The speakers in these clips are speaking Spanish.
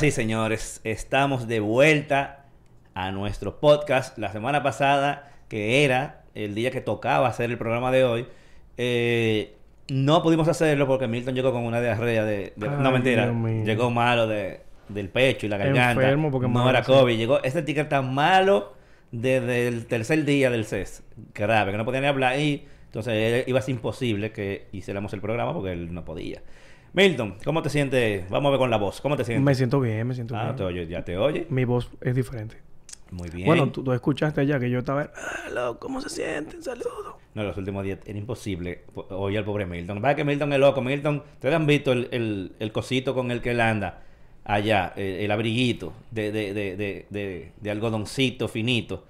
Sí, señores, estamos de vuelta a nuestro podcast. La semana pasada, que era el día que tocaba hacer el programa de hoy, eh, no pudimos hacerlo porque Milton llegó con una diarrea de... de- no, mentira. Llegó malo de, del pecho y la garganta. Enfermo porque no era. COVID. Llegó este ticket tan malo desde el tercer día del CES. Grave, que no podía ni hablar. Y entonces iba a ser imposible que hiciéramos el programa porque él no podía. Milton, ¿cómo te sientes? Vamos a ver con la voz. ¿Cómo te sientes? Me siento bien, me siento Ah, bien. te oye, ya te oye. Mi voz es diferente. Muy bien. Bueno, tú, tú escuchaste ya que yo estaba... Hello, ¿cómo se sienten? Saludos. No, los últimos días era imposible po- oír al pobre Milton. Va que Milton es loco. Milton, ustedes han visto el, el, el cosito con el que él anda allá, el abriguito de, de, de, de, de, de algodoncito finito,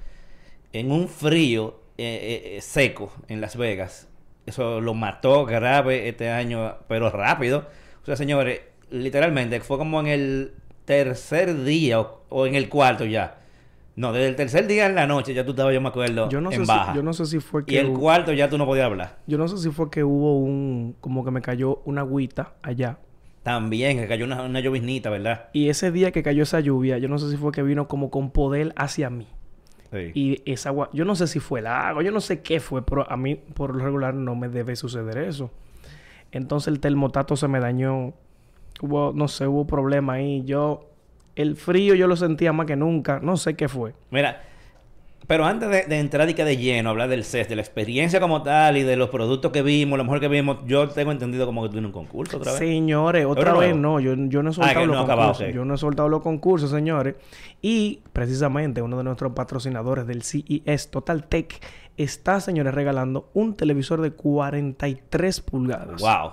en un frío eh, eh, eh, seco en Las Vegas. Eso lo mató grave este año, pero rápido. Sea, señores, literalmente fue como en el tercer día o, o en el cuarto ya. No, desde el tercer día en la noche ya tú estabas, yo me acuerdo, Yo no, en sé baja. si, yo no sé si fue que... Y el hubo- cuarto ya tú no podías hablar. Yo no sé si fue que hubo un... Como que me cayó una agüita allá. También, que cayó una, una lloviznita, ¿verdad? Y ese día que cayó esa lluvia, yo no sé si fue que vino como con poder hacia mí. Sí. Y esa agua, yo no sé si fue el agua, yo no sé qué fue, pero a mí por lo regular no me debe suceder eso. Entonces el termotato se me dañó. Hubo, no sé, hubo problema ahí. Yo, el frío yo lo sentía más que nunca. No sé qué fue. Mira, pero antes de, de entrar y que de lleno, hablar del CES, de la experiencia como tal y de los productos que vimos, lo mejor que vimos, yo tengo entendido como que en un concurso otra vez. Señores, otra vez no, yo, yo no he Ah, soltado los no acabado, concursos. Yo no he soltado los concursos, señores. Y precisamente uno de nuestros patrocinadores del CES Total Tech está, señores, regalando un televisor de 43 pulgadas. Wow.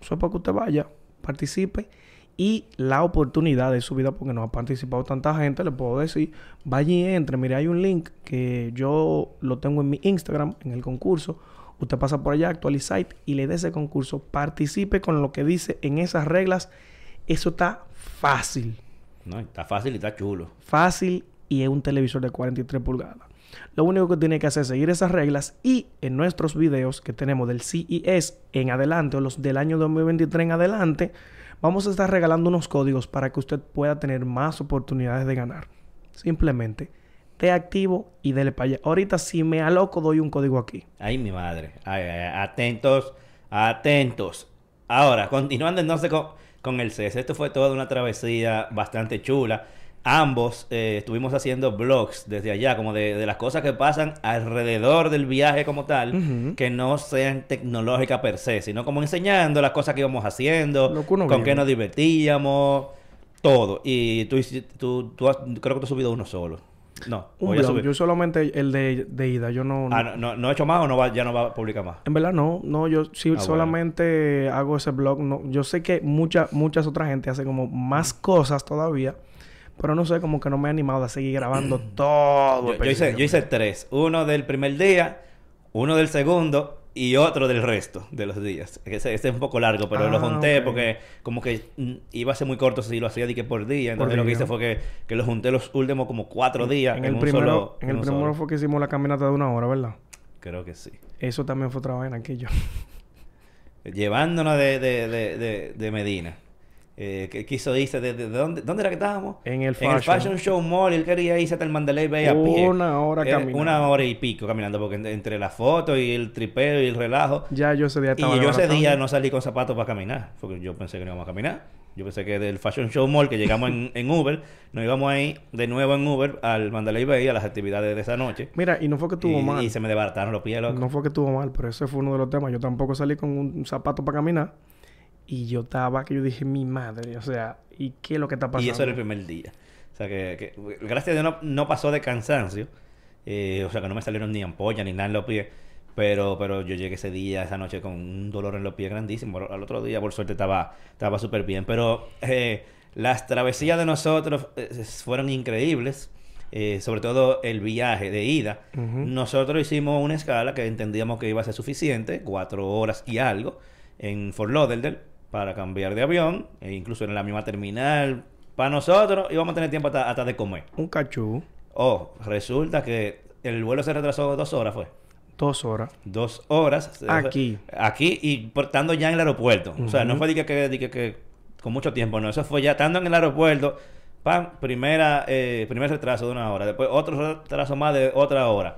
Eso es para que usted vaya, participe y la oportunidad de su vida, porque no ha participado tanta gente, le puedo decir, vaya y entre. Mire, hay un link que yo lo tengo en mi Instagram, en el concurso. Usted pasa por allá, actualiza y le dé ese concurso. Participe con lo que dice en esas reglas. Eso está fácil. No, está fácil y está chulo. Fácil y es un televisor de 43 pulgadas. Lo único que tiene que hacer es seguir esas reglas y en nuestros videos que tenemos del CES en adelante o los del año 2023 en adelante, vamos a estar regalando unos códigos para que usted pueda tener más oportunidades de ganar. Simplemente, te activo y dele para allá. Ahorita si me aloco doy un código aquí. Ay, mi madre. Ay. Atentos, atentos. Ahora, continuando entonces con, con el CES. Esto fue toda una travesía bastante chula. Ambos eh, estuvimos haciendo vlogs desde allá, como de, de las cosas que pasan alrededor del viaje como tal, que no sean tecnológicas per se, sino como enseñando las cosas que íbamos haciendo, Lo que uno con qué nos divertíamos, todo. Y tú, tú, tú has- creo que tú has subido uno solo. No, Un blog. Yo solamente el de, de ida. Yo no... Ah, no, no, no he hecho más o no va, ya no va a publicar más. En verdad no, no, yo sí bueno. solamente hago ese blog. No, yo sé que mucha, muchas otras gente hace como más cosas todavía, pero no sé, como que no me he animado a seguir grabando todo. Yo, yo hice, yo hice tres. Uno del primer día, uno del segundo y otro del resto de los días. Ese, ese es un poco largo, pero lo Ah, junté porque como que mm, iba a ser muy corto si lo hacía de que por día. Por Entonces lo que hice fue que, que lo junté los últimos como cuatro días en en, el un primero, solo... en el primero solo. fue que hicimos la caminata de una hora, ¿verdad? Creo que sí. Eso también fue otra vaina aquí yo. Llevándonos de, de, de, de Medina. Eh, que quiso irse de, de- de dónde, dónde era que estábamos? En el En el fashion. Fashion Show Mall, él quería irse hasta el Mandalay Bay a pie. Una hora caminando. Una hora y pico caminando, porque en- entre la foto y el tripeo y el relajo. Ya yo ese día Y estaba yo ese día no salí con zapatos para caminar, porque yo pensé que no íbamos a caminar. Yo pensé que del Fashion Show Mall, que llegamos en, en Uber, nos íbamos ahí de nuevo en Uber al Mandalay Bay, a las actividades de esa noche. Mira, y no fue que estuvo y, mal. y se me desbarataron los pies, loco. No fue que estuvo mal, pero ese fue uno de los temas. Yo tampoco salí con un zapato para caminar. Y yo estaba, que yo dije, mi madre, o sea, ¿y qué es lo que está pasando? Y eso era el primer día. O sea que, que- gracias a Dios no, no pasó de cansancio. Eh, o sea que no me salieron ni ampollas ni nada en los pies. Pero, pero yo llegué ese día, esa noche, con un dolor en los pies grandísimo. Al otro día, por suerte, estaba estaba súper bien. Pero eh, las travesías de nosotros eh, fueron increíbles. Eh, sobre todo el viaje de ida. Nosotros hicimos una escala que entendíamos que iba a ser suficiente, cuatro horas y algo, en Fort Lauderdale, para cambiar de avión, e incluso en la misma terminal. Para nosotros íbamos a tener tiempo hasta, hasta de comer. Un cachú, Oh, resulta que el vuelo se retrasó dos horas, fue. dos horas. Dos horas. Aquí. Aquí y por- estando ya en el aeropuerto. O sea, no fue de que, que, de que, que con mucho tiempo, no. Eso fue ya estando en el aeropuerto, pam, primera, eh, primer retraso de una hora, después otro retraso más de otra hora.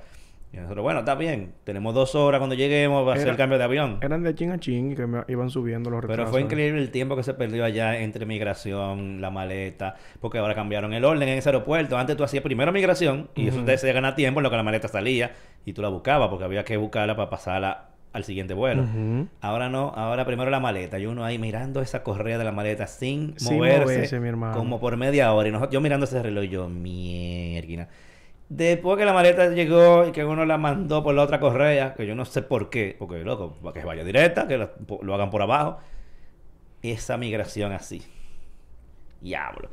Y nosotros, bueno, está bien, tenemos dos horas cuando lleguemos, va a ser Era- el cambio de avión. Eran de chin a chin y que me iban subiendo los retrasos. Pero fue increíble el tiempo que se perdió allá entre migración, la maleta, porque ahora cambiaron el orden en ese aeropuerto. Antes tú hacías primero migración y eso Ujú. te se gana tiempo en lo que la maleta salía y tú la buscabas porque había que buscarla para pasarla al siguiente vuelo. Ahora no, ahora primero la maleta y uno ahí mirando esa correa de la maleta sin, Sin moverse, moverse, mi hermano. como por media hora y nosotros, yo mirando ese reloj yo mierda. Después que la maleta llegó y que uno la mandó por la otra correa, que yo no sé por qué, porque loco, para que vaya directa, que lo hagan por abajo. Esa migración así. Diablo.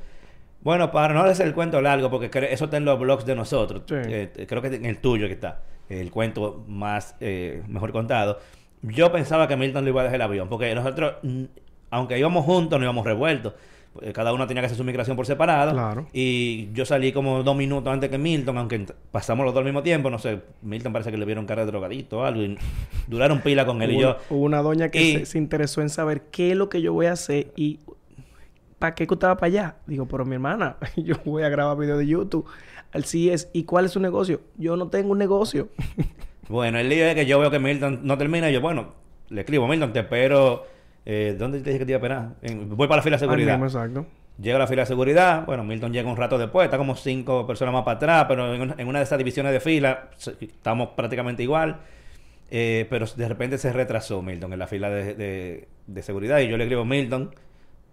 Bueno, para no hacer el cuento largo, porque eso está en los blogs de nosotros. Sí. eh, creo que en el tuyo que está. El cuento más eh, mejor contado. Yo pensaba que Milton le iba a dejar el avión, porque nosotros, aunque íbamos juntos, no íbamos revueltos. Eh, Cada uno tenía que hacer su migración por separado. Claro. Y yo salí como dos minutos antes que Milton, aunque pasamos los dos al mismo tiempo. No sé, Milton parece que le vieron cara de drogadito o algo. Y duraron pila con él y yo. hubo una doña que Y- se, se interesó en saber qué es lo que yo voy a hacer y ¿para qué que va para allá? Digo, pero mi hermana, yo voy a grabar videos de YouTube al CES. ¿Y cuál es su negocio? Yo no tengo un negocio. Bueno, el lío es que yo veo que Milton no termina y yo, bueno, le escribo, Milton, te espero. Eh, ¿Dónde te dije que te iba a esperar? En- voy para la fila de seguridad. Mismo, exacto. Llego a la fila de seguridad. Bueno, Milton llega un rato después, está como cinco personas más para atrás, pero en una, en una de esas divisiones de fila estamos prácticamente igual. Eh, pero de repente se retrasó Milton en la fila de, de- de seguridad y yo le escribo, Milton,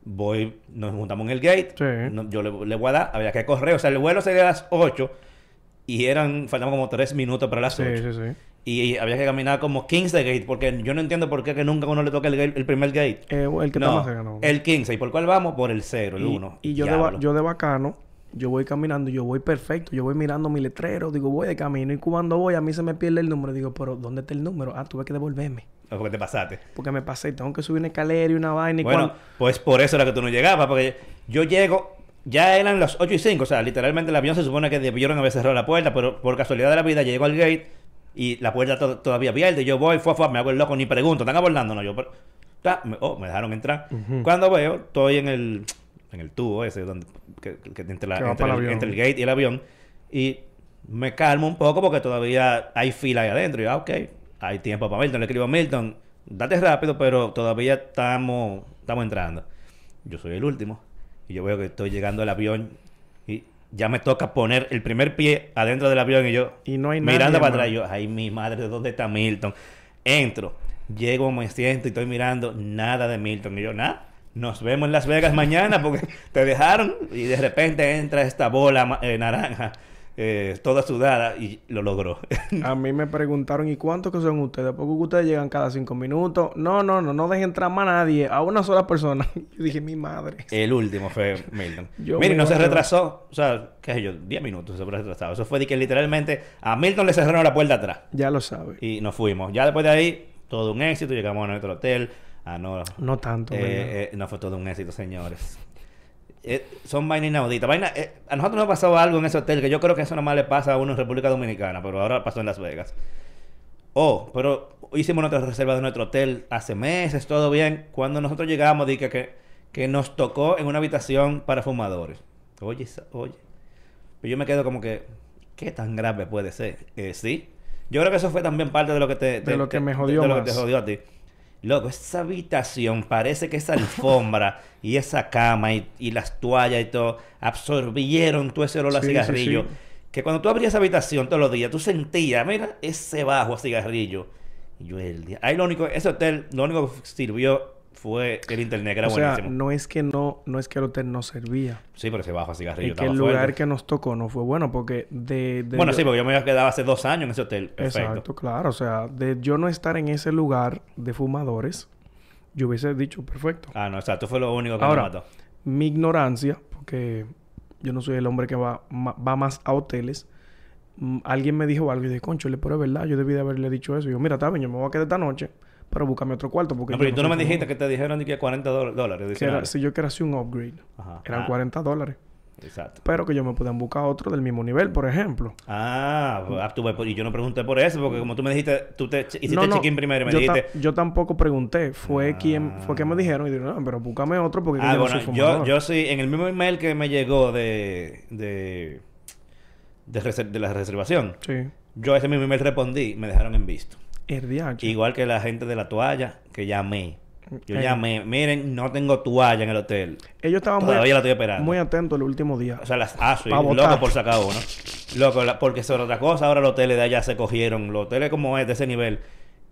voy, nos juntamos en el gate. Sí. no- yo le, le voy a dar, había que correr. O sea, el vuelo sería a las 8 y eran, faltaban como 3 minutos para las Sí, 8. sí, sí. Y había que caminar como 15 gate, porque yo no entiendo por qué que nunca uno le toca el, el primer gate. Eh, el que está no, más cerca, no. el 15. ¿Y por cuál vamos? Por el 0, el y, 1. y yo de, yo de bacano, yo voy caminando, yo voy perfecto, yo voy mirando mi letrero, digo, voy de camino y cuando voy a mí se me pierde el número. Digo, pero ¿dónde está el número? Ah, tuve que devolverme. Porque te pasaste. Porque me pasé, tengo que subir una escalera y una vaina y Bueno, cuando... pues por eso era que tú no llegabas, porque yo llego, ya eran las 8 y 5, o sea, literalmente el avión se supone que debieron haber cerrado la puerta, pero por casualidad de la vida llego al gate y la puerta to- todavía abierta y yo voy, fue, fue, me hago el loco, ni pregunto, ¿están abordando? No, yo, pero, ta, me, oh, me dejaron entrar. Cuando veo, estoy en el, en el tubo ese, donde, que, que entre, la- entre el, entre el gate y el avión, y me calmo un poco porque todavía hay fila ahí adentro. Y yo, ah, ok, hay tiempo para Milton. Le escribo a Milton, date rápido, pero todavía estamos, estamos entrando. Yo soy el último. Y yo veo que estoy llegando al avión ya me toca poner el primer pie adentro del avión y yo Y no hay mirando nadie, para atrás. hermano. Yo, ay, mi madre, ¿dónde está Milton? Entro, llego, me siento y estoy mirando nada de Milton. Y yo, nada. Nos vemos en Las Vegas mañana porque te dejaron y de repente entra esta bola eh, naranja eh, toda sudada y lo logró. A mí me preguntaron, ¿y cuántos que son ustedes? Porque ustedes llegan cada cinco minutos. No, no, no, no dejen entrar más a nadie, a una sola persona. Yo dije, mi madre. El último fue Milton. Yo Mire, me no se retrasó. O sea, qué sé yo, 10 minutos se fue retrasado. Eso fue de que literalmente a Milton le cerraron la puerta atrás. Ya lo sabe. Y nos fuimos. Ya después de ahí, todo un éxito. Llegamos a nuestro hotel. Ah, no. No tanto. Eh, eh, no fue todo un éxito, señores. Eh, son vainas inauditas. Vaina, eh, a nosotros nos pasó algo en ese hotel que yo creo que eso nomás le pasa a uno en República Dominicana, pero ahora pasó en Las Vegas. Oh, pero hicimos nuestra reserva de nuestro hotel hace meses, todo bien. Cuando nosotros llegamos, dije que, que nos tocó en una habitación para fumadores. Oye, oye. Pero yo me quedo como que, ¿qué tan grave puede ser? Eh, sí. Yo creo que eso fue también parte de lo que te... De lo que me jodió de lo que te jodió a ti. Loco, esa habitación parece que esa alfombra y esa cama y, y las toallas y todo absorbieron todo ese olor a Sí, sí, cigarrillo. sí. Que cuando tú abrías esa habitación todos los días, tú sentías, mira, ese bajo a cigarrillo. Y yo el día. Ahí lo único, ese hotel, lo único que sirvió fue el internet, que era o sea, buenísimo. no es que no, no es que el hotel no servía. Sí, pero ese bajo a cigarrillo Es que el lugar fuerte. que nos tocó no fue bueno porque de... de Bueno, yo- sí, porque yo me había quedado hace dos años en ese hotel. Perfecto. Exacto, claro. O sea, de yo no estar en ese lugar de fumadores, yo hubiese dicho perfecto. Ah, no, exacto. Fue lo único que Ahora, me mató. mi ignorancia, porque yo no soy el hombre que va, va más a hoteles, mm, alguien me dijo algo y dije, concho, pero es verdad, yo debí de haberle dicho eso. Y yo, mira, está bien, yo me voy a quedar esta noche, pero búscame otro cuarto. Porque No, yo pero tú no me dijiste fumador". que te dijeron que 40 dólares. Que era- adicionales. si yo quería hacer un upgrade, Ajá. eran Ah, 40 dólares. exacto. Pero que yo me puedan buscar otro del mismo nivel, por ejemplo. Ah, pues, ah, tú ves, y yo no pregunté por eso, porque como tú me dijiste, tú te hiciste No, no, check-in primero y me yo, dijiste... ta- yo tampoco pregunté. Fue quien fue que me dijeron y dijeron, no, pero búscame otro porque Ah, yo no bueno, soy yo, fumador". yo sí, en el mismo email que me llegó de, de, de, de la reservación, Sí. yo ese mismo email respondí, me dejaron en visto. Igual que la gente de la toalla, que llamé. Yo Eh. llamé, miren, no tengo toalla en el hotel. Ellos estaban muy, Todavía la estoy esperando. muy atentos el último día. O sea, las ah, sí, Pa' loco por sacar uno. Loco, la- porque sobre otra cosa, ahora los hoteles de allá se cogieron. Los hoteles como es de ese nivel,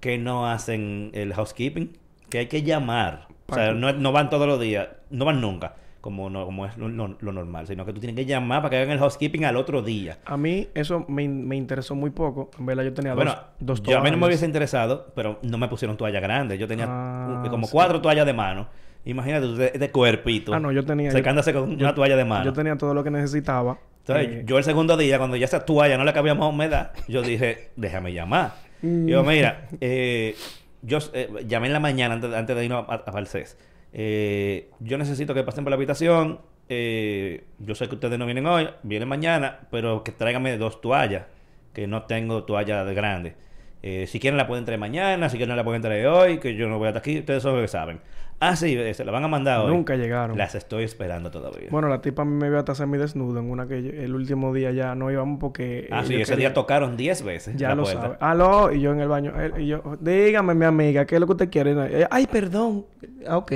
que no hacen el housekeeping, que hay que llamar. O sea, no, no van todos los días, no van nunca, como, no, como es lo, normal, sino que tú tienes que llamar para que hagan el housekeeping al otro día. A mí eso me, me interesó muy poco. En verdad yo tenía Bueno, dos, dos yo a mí no me toallas. hubiese interesado, pero no me pusieron toalla grande. Yo tenía Ah, como sí. cuatro toallas de mano. Imagínate de, de cuerpito. Ah, no, yo tenía... Secándose con yo- una toalla de mano. Yo tenía todo lo que necesitaba. Entonces, Eh, yo el segundo día, cuando ya esa toalla no le cabía más humedad, yo dije, déjame llamar. Mm. Digo, mira, eh, yo eh, llamé en la mañana antes, antes de irnos a, a Falsés. Eh, yo necesito que pasen por la habitación. eh, yo sé que ustedes no vienen hoy, vienen mañana, pero que tráiganme dos toallas, que no tengo toalla de grande. Eh, si quieren la pueden traer mañana, si quieren la pueden traer hoy, que yo no voy hasta aquí, ustedes son los que saben. Ah, sí, eh, se la van a mandar hoy. Nunca llegaron. Las estoy esperando todavía. Bueno, la tipa a mí me vio hasta semi desnudo en una que yo- el último día ya no íbamos porque... Ah, sí, ese día tocaron 10 veces Ya la lo puerta. sabe. Aló, y yo en el baño. él- y yo, dígame, mi amiga, ¿qué es lo que usted quiere? Eh, Ay, perdón. Ah, ok.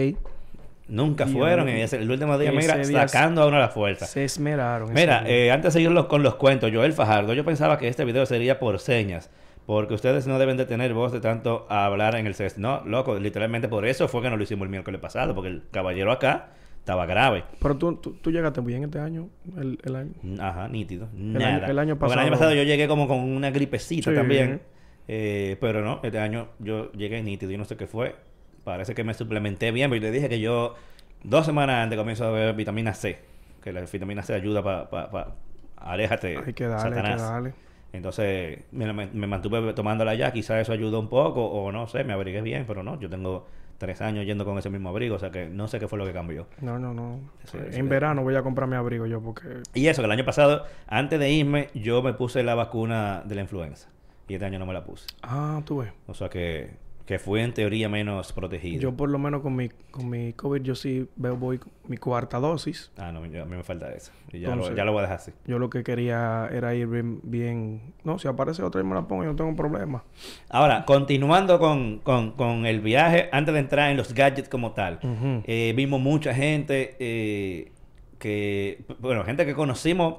Nunca Dios fueron. mío. Y ese- el último día, Ese mira, día sacando a uno a la fuerza. Se esmeraron. ese Mira, día. eh, antes de seguir los- con los cuentos, Joel Fajardo, yo pensaba que este video sería por señas. Porque ustedes no deben de tener voz de tanto a hablar en el CES. No, loco, literalmente por eso fue que no lo hicimos el miércoles pasado. Porque el caballero acá estaba grave. Pero tú, tú, tú llegaste bien este año. El, el año. Ajá, nítido. año- Nada. el año Porque el año pasado- pasado yo llegué como con una gripecita Sí. también. Eh, pero no, este año yo llegué nítido y no sé qué fue. Parece que me suplementé bien, pero yo te dije que yo dos semanas antes comienzo a beber vitamina C. Que la vitamina C ayuda para... Pa, pa- aléjate, Hay que darle, hay que darle. Entonces me, me- mantuve tomándola ya, quizás eso ayudó un poco, o no sé, me abrigué bien, pero no, yo tengo tres años yendo con ese mismo abrigo, o sea que no sé qué fue lo que cambió. No, no, no. Sí, en sí. verano voy a comprar mi abrigo yo porque... Y eso, que el año pasado, antes de irme, yo me puse la vacuna de la influenza. Y este año no me la puse. Ah, tú ves. O sea que, que fue en teoría menos protegido. Yo por lo menos con mi, con mi COVID yo sí veo, voy mi cuarta dosis. Ah, no, yo- a mí me falta eso. Y ya, lo, Entonces- ya lo voy a dejar así. Yo lo que quería era ir bien... bien- No, si aparece otra y me la pongo, yo no tengo problema. Ahora, continuando con, con, con el viaje, antes de entrar en los gadgets como tal, eh, vimos mucha gente eh, que, bueno, gente que conocimos,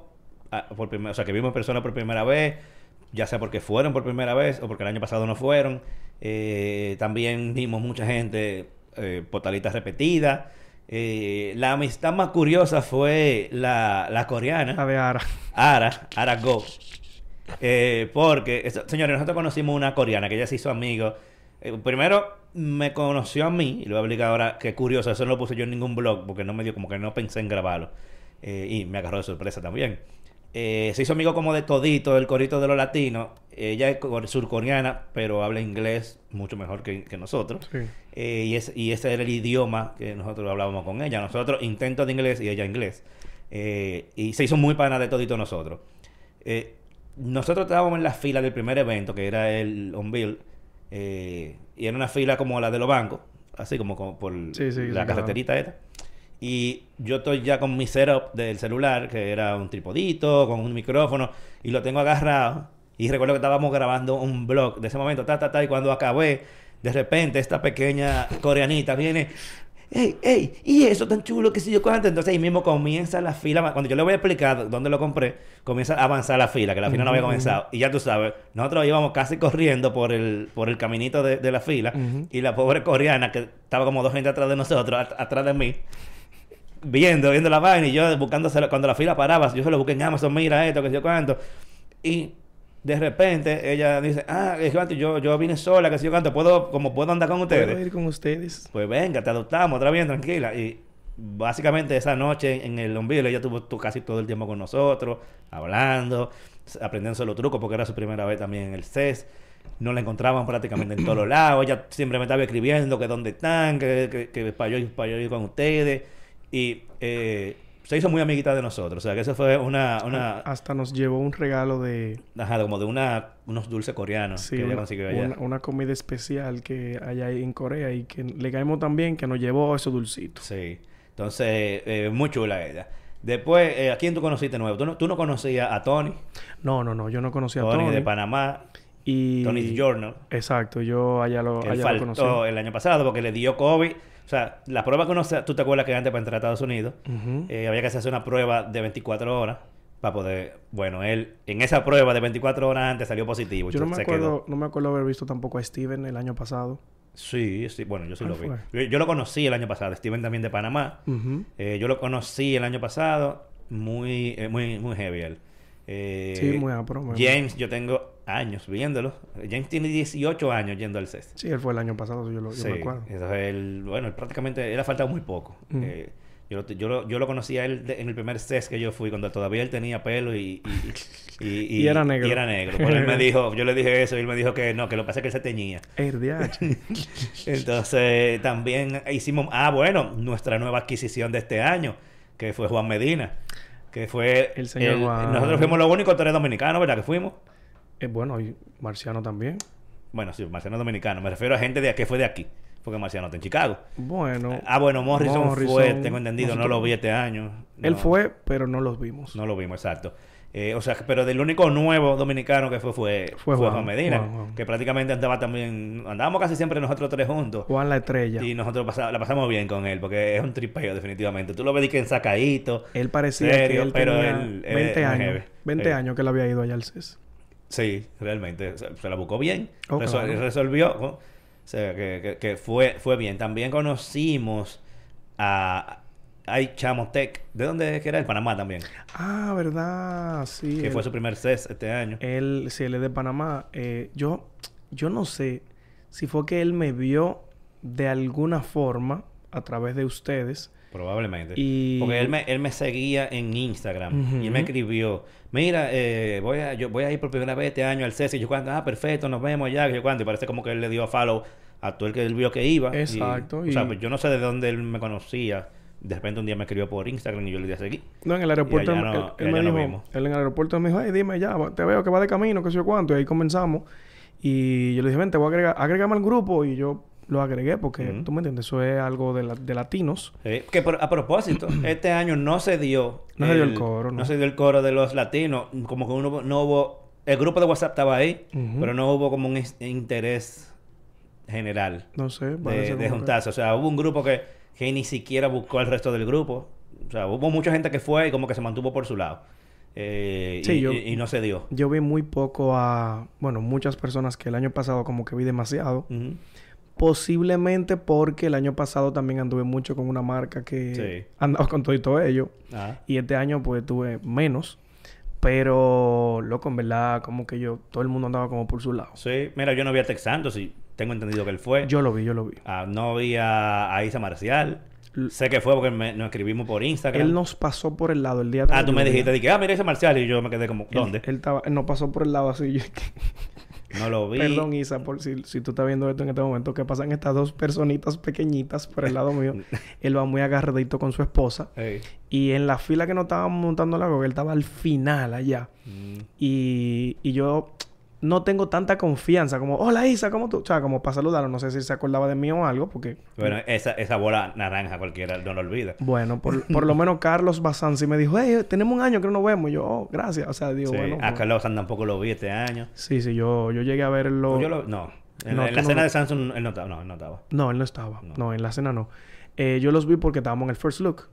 ah, por primer- o sea, que vimos en persona por primera vez, ya sea porque fueron por primera vez o porque el año pasado no fueron. Eh, también vimos mucha gente eh, por talitas repetidas. Eh, la amistad más curiosa fue la, la coreana. La de Ara. Ara, Ara Go. Eh, porque, señores, nosotros conocimos una coreana que ella se hizo amigo. Eh, primero me conoció a mí, y lo voy a explicar ahora, que curioso, eso no lo puse yo en ningún blog, porque no me dio, como que no pensé en grabarlo. Eh, y me agarró de sorpresa también. Eh, se hizo amigo como de todito, el corito de los latinos. Ella es cor- surcoreana, pero habla inglés mucho mejor que, que nosotros. Sí. Eh, y, es, y ese era el idioma que nosotros hablábamos con ella. Nosotros intento de inglés y ella inglés. Eh, y se hizo muy pana de todito nosotros. Nosotros estábamos en la fila del primer evento, que era el On Bill, y era una fila como la de los bancos, así como, como por Sí, sí, la carreterita esta. Y yo estoy ya con mi setup del celular, que era un tripodito, con un micrófono, y lo tengo agarrado. Y recuerdo que estábamos grabando un blog de ese momento, ta, ta, ta, y cuando acabé, de repente esta pequeña coreanita viene, ¡Ey, ey! ¿Y eso tan chulo que si yo cuánto? Entonces ahí mismo comienza la fila. Cuando yo le voy a explicar dónde lo compré, comienza a avanzar la fila, que la fila no había comenzado. Y ya tú sabes, nosotros íbamos casi corriendo por el, por el caminito de, de la fila. Y la pobre coreana, que estaba como dos gente atrás de nosotros, at- atrás de mí, viendo, viendo la vaina. Y yo buscándose, cuando la fila paraba, yo se lo busqué en Amazon, mira esto, que sé yo cuánto. Y de repente ella dice, ah, yo, yo vine sola, que sé yo cuánto, ¿puedo, como puedo andar con ustedes? ¿Puedo ir con ustedes? Pues venga, te adoptamos, otra bien, tranquila. Y básicamente esa noche en el ombligo ella estuvo tu- casi todo el tiempo con nosotros, hablando, aprendiendo los trucos, porque era su primera vez también en el CES. No la encontraban prácticamente en todos lados. Ella siempre me estaba escribiendo que dónde están, que, que, que para yo, para yo ir con ustedes. Y eh, se hizo muy amiguita de nosotros. O sea, que eso fue una... una Hasta nos llevó un regalo de... ajá, como de una, unos dulces coreanos Sí, que ella una, consiguió allá. una- una comida especial que hay ahí en Corea y que le caímos tan bien que nos llevó esos dulcitos. Sí. Entonces, eh, muy chula ella. Después, eh, ¿a quién tú conociste nuevo? ¿Tú no, tú no conocías a Tony? No, no, no, yo no conocía a Tony, Tony. de Panamá, y... Tony's Journal. Exacto, yo allá lo, que allá lo conocí. el año pasado porque le dio COVID. O sea, la prueba que uno... Tú te acuerdas que antes para entrar a Estados Unidos eh, había que hacerse una prueba de 24 horas para poder... Bueno, él en esa prueba de 24 horas antes salió positivo. yo no me acuerdo, no me acuerdo haber visto tampoco a Steven el año pasado. Sí, sí. Bueno, yo sí ¿Cuál lo vi. Yo, yo lo conocí el año pasado. Steven también de Panamá. Eh, yo lo conocí el año pasado. Muy, eh, muy, muy heavy él. Eh, Sí, muy apro, muy James, yo tengo años viéndolo. James tiene 18 años yendo al CES. Sí, él fue el año pasado, yo lo yo Sí, me acuerdo. eso es el, bueno, él prácticamente, él ha faltado muy poco. Mm. Eh, yo, lo, yo, lo, yo lo conocí a él de- en el primer CES que yo fui, cuando todavía él tenía pelo y... Y, y, Y era negro. Y era negro. Pero él me dijo, yo le dije eso y él me dijo que no, que lo que pasa es que él se teñía. Entonces, también hicimos, ah, bueno, nuestra nueva adquisición de este año, que fue Juan Medina, que fue... El señor Juan. Nosotros fuimos los únicos tres dominicanos, ¿verdad? Que fuimos. Eh, bueno, y Marciano también. Bueno, sí, Marciano dominicano. Me refiero a gente de que fue de aquí. Porque Marciano está en Chicago. Bueno. Ah, bueno, Morrison, fue, tengo entendido, no lo vi este año. Él fue, pero no los vimos. No lo vimos, exacto. Eh, o sea, pero del único nuevo dominicano que fue fue, Fue Juan, Juan Medina, Juan, Juan. que prácticamente andaba también, andábamos casi siempre nosotros tres juntos. Juan la estrella. Y nosotros pasa- la pasamos bien con él, porque es un tripeo definitivamente. Tú lo ves que en sacadito. Él parecía Serio, que él pero tenía él- él 20 es años. heavy. 20 Sí. años que él había ido allá al CES. Sí, realmente. Se, se la buscó bien. Oh, Resol- claro. Resolvió. ¿no? O sea, que, que- que fue, fue bien. También conocimos a Ay Chamotec. ¿De dónde es que era? En Panamá también. Ah, verdad. Sí. que él, fue su primer CES este año. él, sí, él es de Panamá. Eh, yo, yo no sé si fue que él me vio de alguna forma a través de ustedes. Probablemente. Y- Porque él me, él me seguía en Instagram y él me escribió, mira, eh, voy a, yo voy a ir por primera vez este año al CES y yo cuando, ah, perfecto, nos vemos ya, que yo cuando, y parece como que él le dio follow a todo el que él vio que iba. y- Exacto, o sea, y- pues yo no sé de dónde él me conocía. De repente un día me escribió por Instagram y yo le di a seguir. No, en el aeropuerto. él- no- él, y él me allá nos dijo, vimos. él en el aeropuerto me dijo, ay, dime ya, te veo que va de camino, que sé yo cuánto. Y ahí comenzamos. Y yo le dije, ven, te voy a agregar, agrégame al grupo. Y yo lo agregué porque, tú me entiendes, eso es algo de, la- de latinos. Que por- a propósito, este año no se dio. No se dio el coro, ¿no? se dio el coro de los latinos. Como que uno, no hubo. El grupo de WhatsApp estaba ahí, pero no hubo como un interés general No sé, de, de que- juntarse. O sea, hubo un grupo que, que ni siquiera buscó al resto del grupo. O sea, hubo mucha gente que fue y como que se mantuvo por su lado. Eh, Sí, y, yo- y- no se dio. Yo vi muy poco a, bueno, muchas personas que el año pasado como que vi demasiado. Posiblemente porque el año pasado también anduve mucho con una marca que Sí. andaba con todo y todo ello. Ah, Y este año pues tuve menos. Pero, loco, en verdad, como que yo, todo el mundo andaba como por su lado. sí, mira, yo no vi a Tex Santos y tengo entendido que él fue. Yo lo vi, yo lo vi. Ah, no vi a, a Isa Marcial. L- Sé que fue porque me- nos escribimos por Instagram. Él nos pasó por el lado el día Ah, tú me dijiste, dije, ah, mira Isa Marcial. Y yo me quedé como, ¿dónde? Él, estaba, él nos pasó por el lado así. yo- no lo vi. Perdón, Isa, por si, si tú estás viendo esto en este momento, que pasan estas dos personitas pequeñitas por el lado mío. él va muy agarradito con su esposa. Y en la fila que nos estábamos montando la él estaba al final allá. Mm, Y, y yo no tengo tanta confianza como, hola Isa, ¿cómo tú? O sea, como para saludarlo. No sé si se acordaba de mí o algo, porque... Bueno, esa, esa bola naranja cualquiera no lo olvida. Bueno, por, por lo menos Carlos Bazán sí me dijo, hey, tenemos un año que no nos vemos. Y yo, oh, gracias. O sea, digo, Sí, bueno. a pues- Carlos San tampoco lo vi este año. Sí, sí, yo, yo llegué a verlo. Yo lo- no. En, No, en la no cena de Samsung él no estaba. No, él no estaba. No, él no estaba. No. No, en la cena no. Eh, yo los vi porque estábamos en el First Look.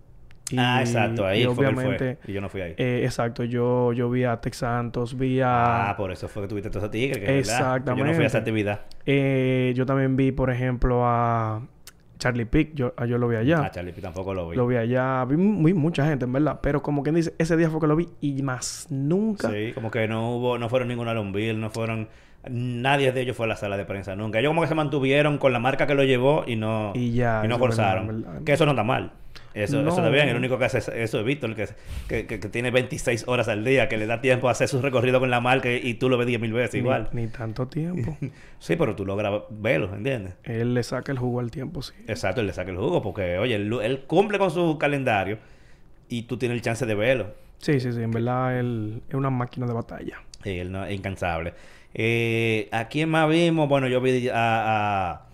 Y- ah, exacto. Ahí y fue obviamente, fue. Y yo no fui ahí. eh, exacto. Yo, yo vi a Tex Santos, vi a... ah, por eso fue que tuviste todos esos tigres. que es verdad, que Yo no fui a Exactamente. esa actividad. eh, yo también vi, por ejemplo, a Charlie Pick. Yo, a- yo lo vi allá. Ah, Charlie P tampoco lo vi. Lo vi allá. Vi muy, mucha gente, en verdad. Pero como quien dice, ese día fue que lo vi y más nunca. Sí, como que no hubo, no fueron ningún Alon Bill, no fueron, nadie de ellos fue a la sala de prensa nunca. Ellos como que se mantuvieron con la marca que lo llevó y no, Y ya, y no verdad, forzaron. verdad. Que eso no está mal. Eso, eso No. está bien. El único que hace eso- eso es Víctor, que, que, que, que tiene 26 horas al día, que le da tiempo a hacer su recorrido con la marca y tú lo ves 10 mil veces Ni- igual. Ni, tanto tiempo. Sí, pero tú logras verlo, ¿entiendes? Él le saca el jugo al tiempo, sí. Exacto, él le saca el jugo porque, oye, él, él cumple con su calendario y tú tienes el chance de verlo. Sí, sí, sí. En verdad, él es una máquina de batalla. Sí, él no, es incansable. Eh, ¿A quién más vimos? Bueno, yo vi a, a,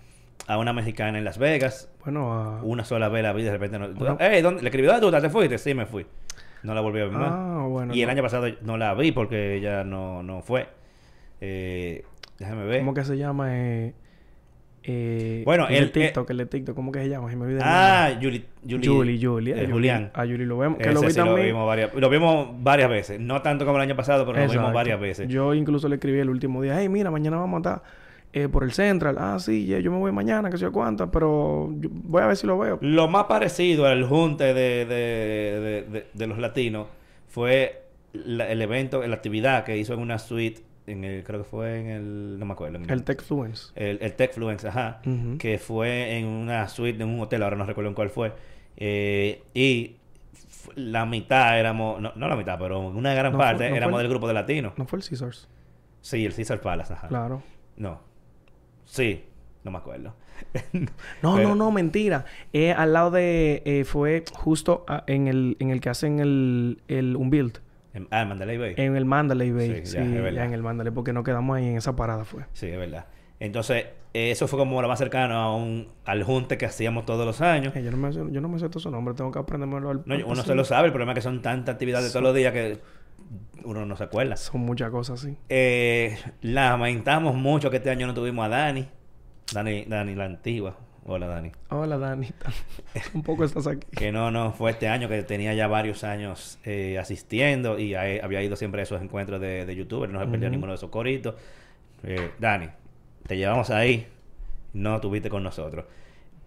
a una mexicana en Las Vegas. Bueno, a... Una sola vez la vi, de repente no... Una- Ey, ¿dónde? ¿Le escribió? ¿Dónde tú? ¿Te fuiste? Sí, me fui. No la volví a ver más. Ah, bueno. y el no. año pasado no la vi porque ella no, no fue. Eh, déjame ver. ¿Cómo que se llama? Eh, eh, Bueno, el, el- de TikTok, el de TikTok, ¿cómo que se llama? Se me Ah. Julie, Julie, Julie, Julie. eh, eh, Julián. A Julie lo vemos. Que lo vi sí lo también. vimos varias, lo vimos varias veces. No tanto como el año pasado, pero lo vimos varias veces. Yo incluso le escribí el último día, hey, mira, mañana vamos a estar eh, por el Central. Ah, sí, yo me voy mañana, que sé yo cuánto, pero yo voy a ver si lo veo. Lo más parecido al junte de, de, de, de- de los latinos fue la- el evento, la actividad que hizo en una suite, en el, creo que fue en el, no me acuerdo. en El Techfluence. el, el Techfluence, ajá, que fue en una suite de un hotel, ahora no recuerdo en cuál fue. Eh, y la mitad éramos, no, no la mitad, pero una gran No fue- parte no éramos el- del grupo de latinos. ¿No fue el Caesars? Sí, el Caesar Palace, ajá. Claro. No. Sí, no me acuerdo. No, Pero- no, no, mentira. Eh, al lado de... eh, fue justo ah, en, el, en el que hacen el, el un build. En- ah, en Mandalay Bay. En el Mandalay Bay. Sí, Sí, ya, es ya, en el Mandalay. Porque nos quedamos ahí en esa parada fue. Sí, es verdad. Entonces, eso fue como lo más cercano a un, al junte que hacíamos todos los años. Eh, yo, no me, yo no me sé todo su nombre. Tengo que aprendérmelo al... No, al uno se lo sabe, el problema es que son tantas actividades todos los días que uno no se acuerda. Son muchas cosas así. Eh, lamentamos mucho que este año no tuvimos a Dani. Dani, Dani la antigua. Hola, Dani. Hola, Dani. un poco estás aquí. Que no, no fue este año, que tenía ya varios años eh, asistiendo y a- había ido siempre a esos encuentros de, de youtubers. No se perdió ninguno de esos coritos. Eh, Dani, te llevamos ahí. No tuviste con nosotros.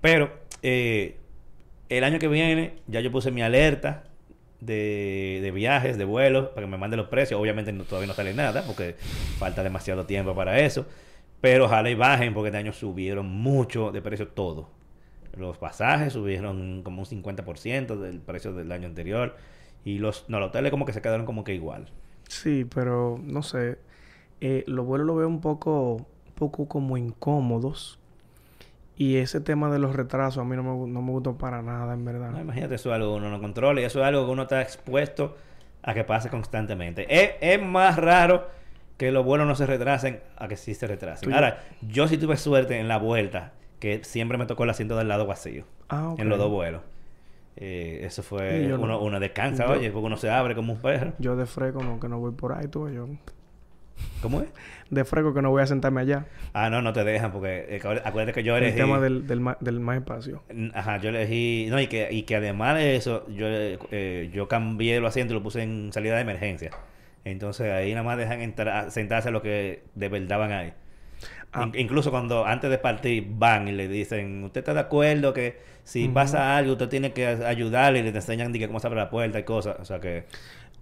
Pero eh, el año que viene ya yo puse mi alerta de, de viajes, de vuelos, para que me mande los precios. Obviamente no- todavía no sale nada porque falta demasiado tiempo para eso. Pero ojalá y bajen porque este año subieron mucho de precio todo. Los pasajes subieron como un 50% del precio del año anterior. Y los, no, los hoteles como que se quedaron como que igual. Sí, pero no sé. Eh, los vuelos lo veo un poco, un poco como incómodos. Y ese tema de los retrasos a mí no me, no me gustó para nada, en verdad. No, imagínate, eso es algo que uno no controla y eso es algo que uno está expuesto a que pase constantemente. Es, es más raro que los vuelos no se retrasen a que sí se retrasen. Tú- Ahora, yo sí tuve suerte en la vuelta, que siempre me tocó el asiento del lado vacío, Ah, ok. en los dos vuelos. Eh, eso fue, no. uno, uno descansa, Yo- oye, porque uno se abre como un perro. Yo de freco no, que no voy por ahí, tú yo. ¿Cómo es? De freco que no voy a sentarme allá. Ah, no, no te dejan, porque eh, acuérdate que yo El elegí... tema del, del, más espacio. Ajá, yo elegí, no, y que, y que además de eso, yo, eh, yo cambié el asiento y lo puse en salida de emergencia. Entonces ahí nada más dejan entrar, sentarse los que de verdad van ahí. Ah. In- incluso cuando antes de partir van y le dicen, ¿usted está de acuerdo que si pasa algo usted tiene que ayudarle y le enseñan que cómo se abre la puerta y cosas? O sea que...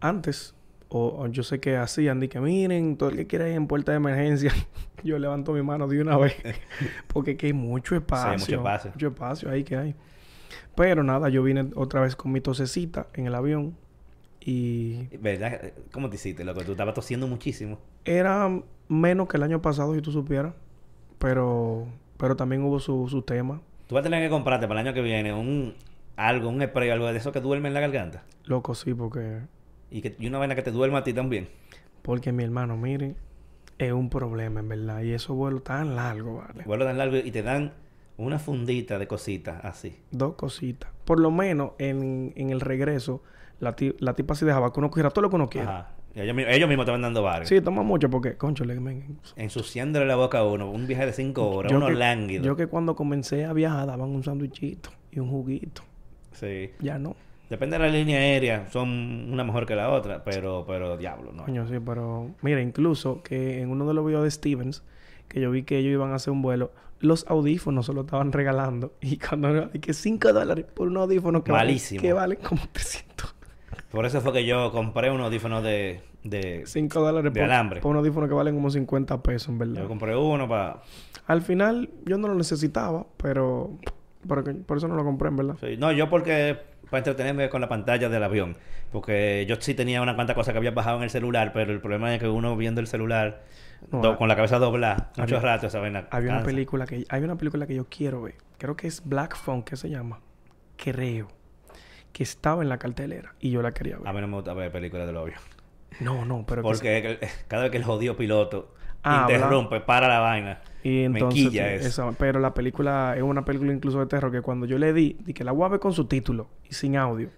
Antes, o, o yo sé que hacían, de que miren, todo el que quiera ir en puerta de emergencia, yo levanto mi mano de una vez. Porque que hay mucho espacio. mucho espacio. Mucho espacio ahí que hay. Pero nada, yo vine otra vez con mi tosecita en el avión. Y ¿Verdad? ¿Cómo te hiciste, loco? Tú estabas tosiendo muchísimo. era menos que el año pasado, si tú supieras. Pero, pero también hubo su, su tema. Tú vas a tener que comprarte para el año que viene un algo, un spray, algo de eso que duerme en la garganta. Loco, sí, porque, Y, que, y una vaina que te duerma a ti también. porque mi hermano, miren, es un problema, en verdad. Y esos vuelos tan largos, ¿vale? Vuelo tan largo y te dan una fundita de cositas así. Dos cositas. Por lo menos en, en el regreso, la, ti- la tipa sí dejaba que uno cogiera todo lo que uno quiera. Ajá. Ellos, mi- ellos mismos te van dando varios. Sí, toma mucho porque, concho, le men, Ensuciándole la boca a uno. Un viaje de cinco horas, yo uno que, lánguido. yo que cuando comencé a viajar daban un sándwichito y un juguito. Sí. Ya no. Depende de la línea aérea. Son una mejor que la otra. Pero, pero diablo, ¿no? Coño, sí, pero mira, incluso que en uno de los videos de Stevens, que yo vi que ellos iban a hacer un vuelo, los audífonos se los estaban regalando. Y cuando que 5 dólares por un audífono que, vale, Malísimo. que valen como 300. Por eso fue que yo compré unos audífonos de... de 5 dólares De por, alambre. por un audífono que valen como 50 pesos, en verdad. yo compré uno para... Al final, yo no lo necesitaba, pero, que- por eso no lo compré, en verdad. No, yo porque... Para entretenerme con la pantalla del avión. Porque yo sí tenía una cuanta cosa que había bajado en el celular. Pero el problema es que uno viendo el celular... No, do- ah, con la cabeza doblada. Mucho había- rato esa vaina Había una película que hay una película que yo quiero ver. Creo que es Black Phone, ¿qué se llama? Creo. que estaba en la cartelera y yo la quería A ver. mí no me gusta ver películas de obvio. No, no, pero que Porque cada vez que el jodido piloto Ah, interrumpe, para la vaina. Y me entonces, quilla sí, eso. esa- pero la película es una película incluso de terror que cuando yo le di, di que la voy a ver con subtítulo y sin audio,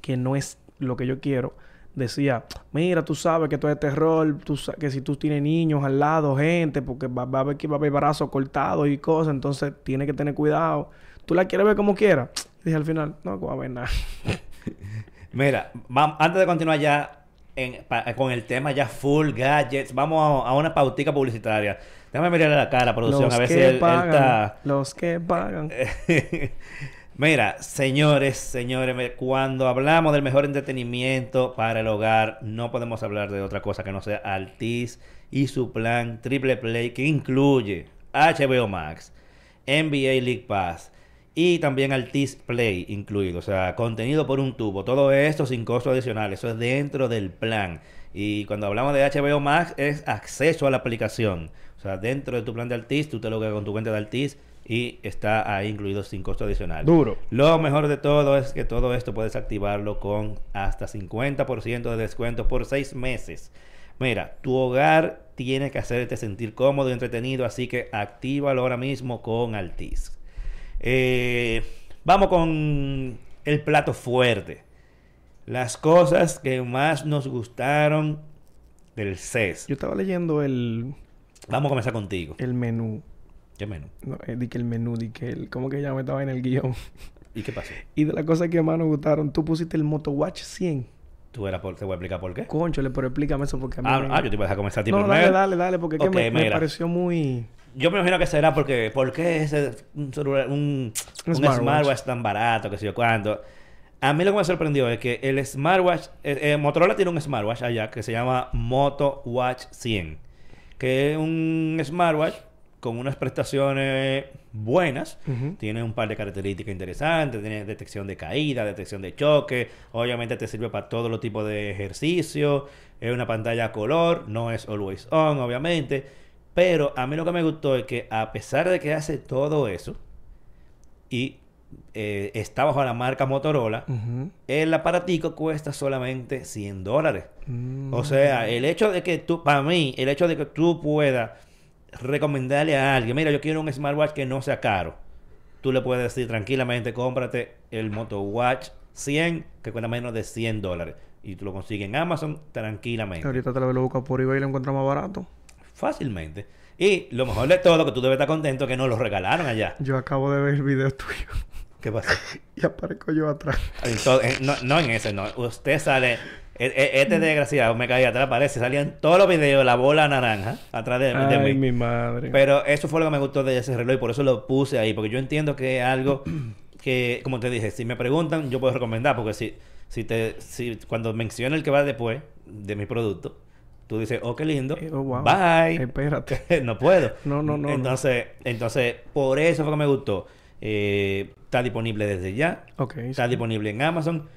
que no es lo que yo quiero, decía, mira, tú sabes que esto es terror, tú que si tú tienes niños al lado, gente, porque va, va a ver que va a haber brazos cortados y cosas, entonces tienes que tener cuidado. ¿Tú la quieres ver como quieras? Dije al final, no, no va a ver nada. Mira, antes de continuar ya en- pa- con el tema ya full gadgets, vamos a, a una pautica publicitaria. Déjame mirarle la cara producción los a ver que si él, está... los que pagan. Mira, señores, señores, cuando hablamos del mejor entretenimiento para el hogar, no podemos hablar de otra cosa que no sea Altis y su plan Triple Play que incluye HBO Max, NBA League Pass y también Altis Play incluido, o sea, contenido por un tubo. Todo esto sin costo adicional, eso es dentro del plan. Y cuando hablamos de HBO Max es acceso a la aplicación. O sea, dentro de tu plan de Altis, tú te logas con tu cuenta de Altis y está ahí incluido sin costo adicional. Duro. Lo mejor de todo es que todo esto puedes activarlo con hasta 50% de descuento por 6 meses. Mira, tu hogar tiene que hacerte sentir cómodo y entretenido, así que actívalo ahora mismo con Altis. Eh, vamos con el plato fuerte. Las cosas que más nos gustaron del CES. Yo estaba leyendo el, Vamos a comenzar contigo. el menú. ¿Qué menos? No, eh, di que el menú, di que el... ¿Cómo que llama? Estaba en el guion. ¿Y qué pasó? Y de las cosas que más nos gustaron, tú pusiste el Motowatch 100. Tú eras por, te voy a explicar por qué. Conchole, pero explícame eso porque a mí Ah, me- ah, yo te iba a dejar comenzar a ti No, primero. dale, dale, dale, porque es que Ok, me, me pareció muy... Yo me imagino que será porque, ¿por qué ese un, celular- un, Un un smartwatch. tan barato, que sé yo cuánto? A mí lo que me sorprendió es que el smartwatch, eh, eh, Motorola tiene un smartwatch allá que se llama Moto Watch 100, que es un smartwatch con unas prestaciones buenas, tiene un par de características interesantes, tiene detección de caída, detección de choque, obviamente te sirve para todo los tipos de ejercicio, es una pantalla a color, no es always on, obviamente, pero a mí lo que me gustó es que a pesar de que hace todo eso y eh, está bajo la marca Motorola, el aparatico cuesta solamente 100 dólares. Mm. O sea, el hecho de que tú, para mí, el hecho de que tú puedas recomendarle a alguien, mira, yo quiero un smartwatch que no sea caro. Tú le puedes decir tranquilamente, cómprate el Motowatch 100, que cuesta menos de 100 dólares. Y tú lo consigues en Amazon tranquilamente. Ahorita te lo lo buscas por eBay y lo encuentras más barato. Fácilmente. Y lo mejor de todo, que tú debes estar contento que no lo regalaron allá. Yo acabo de ver el video tuyo ¿Qué pasó? y aparezco yo atrás. En- no, no en ese, no. Usted sale. e- e- Este desgraciado me caía atrás, parece. Salían todos los videos, la bola naranja atrás de, de Ay, mí. mi madre. Pero eso fue lo que me gustó de ese reloj y por eso lo puse ahí. Porque yo entiendo que es algo que, como te dije, si me preguntan, yo puedo recomendar. Porque si, si te, si cuando menciona el que va después de mi producto, tú dices, oh, qué lindo. Eh, oh, wow. Bye. Espérate. no puedo. No, no, no, no. Entonces, entonces, por eso fue que me gustó. Eh, está disponible desde ya. Está sí. disponible en Amazon.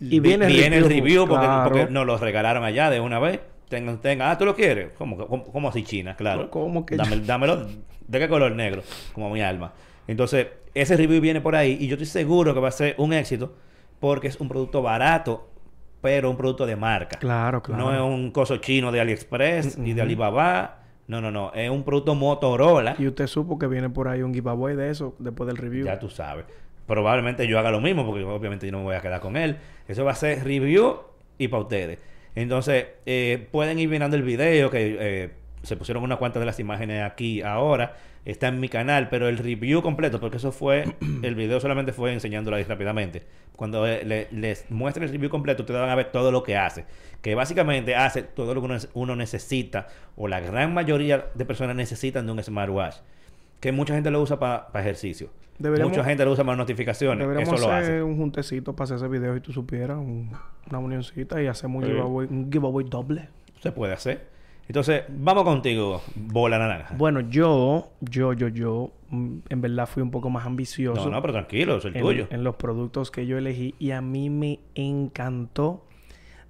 Y Vi- viene el review, review porque, claro. porque nos lo regalaron allá de una vez. Tengan, tengan. Ah, ¿tú lo quieres? ¿Cómo, cómo, cómo así China? Claro. ¿Cómo que Dame- dámelo. ¿De qué color negro? Como mi alma. Entonces, ese review viene por ahí y yo estoy seguro que va a ser un éxito porque es un producto barato, pero un producto de marca. Claro, claro. No es un coso chino de AliExpress y de. Alibaba. No, no, no. Es un producto Motorola. Y usted supo que viene por ahí un giveaway de eso después del review. Ya tú sabes. Probablemente yo haga lo mismo porque obviamente yo no me voy a quedar con él. Eso va a ser review y para ustedes. Entonces, eh, pueden ir mirando el video que eh, se pusieron unas cuantas de las imágenes aquí ahora. Está en mi canal, pero el review completo, porque eso fue, el video solamente fue enseñándolo ahí rápidamente. Cuando eh, le- les muestre el review completo, ustedes van a ver todo lo que hace. Que básicamente hace todo lo que uno, uno necesita, o la gran mayoría de personas necesitan de un smartwatch. Que mucha gente lo usa para ejercicio. Deberíamos- Mucha gente lo usa para notificaciones. Deberíamos Eso lo hacer hace. un juntecito para hacer ese video y tú supieras un- una unioncita y hacemos un Sí. giveaway, un giveaway doble. Se puede hacer. Entonces, vamos contigo, bola naranja. Bueno, yo, yo, yo, yo, mm, en verdad fui un poco más ambicioso. no, no, pero tranquilo, es el en, tuyo. en los productos que yo elegí y a mí me encantó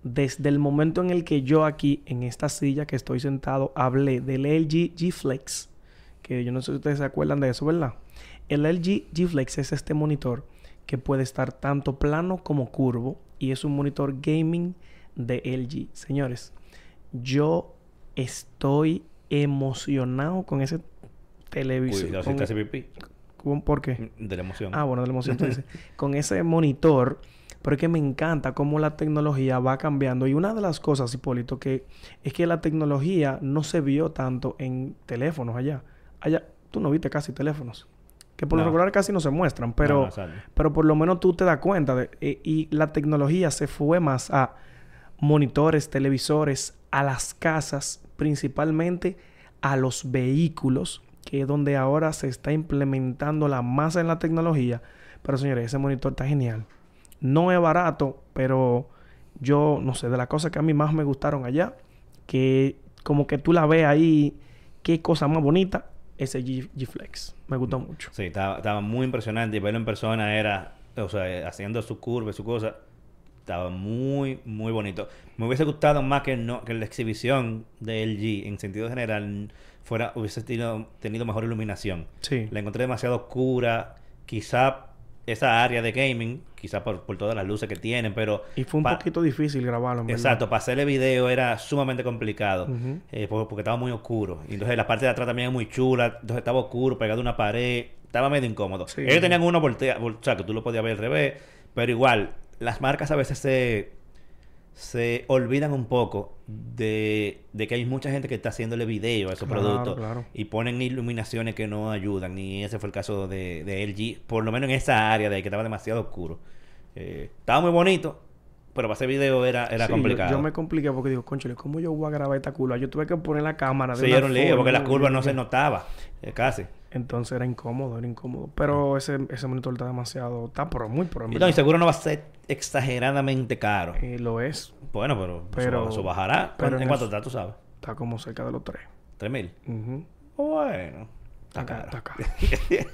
desde el momento en el que yo aquí en esta silla que estoy sentado hablé del LG G Flex, que yo no sé si ustedes se acuerdan de eso, ¿verdad? El LG G Flex es este monitor que puede estar tanto plano como curvo y es un monitor gaming de LG. Señores, yo estoy emocionado con ese televisor. Cuidado si con- te hace pipí. con- ¿Por qué? De la emoción. Ah, bueno, de la emoción. tú dices. con ese monitor, pero es que me encanta cómo la tecnología va cambiando. Y una de las cosas, Hipólito, que es que la tecnología no se vio tanto en teléfonos allá. Allá, tú no viste casi teléfonos. Que por lo regular casi no se muestran, pero, no pero por lo menos tú te das cuenta. De, eh, y la tecnología se fue más a monitores, televisores, a las casas, principalmente a los vehículos, que es donde ahora se está implementando la masa en la tecnología. Pero señores, ese monitor está genial. No es barato, pero yo no sé, de las cosas que a mí más me gustaron allá, que como que tú la ves ahí, qué cosa más bonita, ese G, G Flex. Me gustó mucho. Sí, estaba, estaba muy impresionante. Y verlo en persona era, o sea, haciendo su curva y su cosa, estaba muy, muy bonito. Me hubiese gustado más que, no, que la exhibición de LG, en sentido general, fuera, hubiese tenido, tenido mejor iluminación. Sí. La encontré demasiado oscura. Quizá esa área de gaming, quizá por, por todas las luces que tienen, pero... Y fue un poquito difícil grabarlo, verdad. Exacto, para hacerle video era sumamente complicado. Eh, por- porque estaba muy oscuro. Y entonces la parte de atrás también es muy chula. Entonces estaba oscuro, pegado a una pared. Estaba medio incómodo. Sí. Ellos tenían uno voltea, vol- o sea, que tú lo podías ver al revés. Pero igual, las marcas a veces se, se olvidan un poco de, de que hay mucha gente que está haciéndole video a esos Claro, productos. claro. Y ponen iluminaciones que no ayudan. Y ese fue el caso de, de LG. Por lo menos en esa área de ahí que estaba demasiado oscuro. Eh, estaba muy bonito. Pero para hacer video era, era Sí, complicado. Yo, me compliqué porque digo, conchale, ¿cómo yo voy a grabar esta curva? Yo tuve que poner la cámara. de Sí, era un lío, porque la curva no se notaba, eh, casi. Entonces era incómodo, era incómodo. Pero ese, ese monitor está demasiado... Está pro, muy pro. Y, no, y seguro no va a ser exageradamente caro. Eh, lo es. Bueno, pero, Pero- eso, eso bajará. pero ¿En en cuánto está, tú sabes? Está como cerca de los tres. ¿Tres mil? Ujú. Bueno, está Está caro. ca- está caro.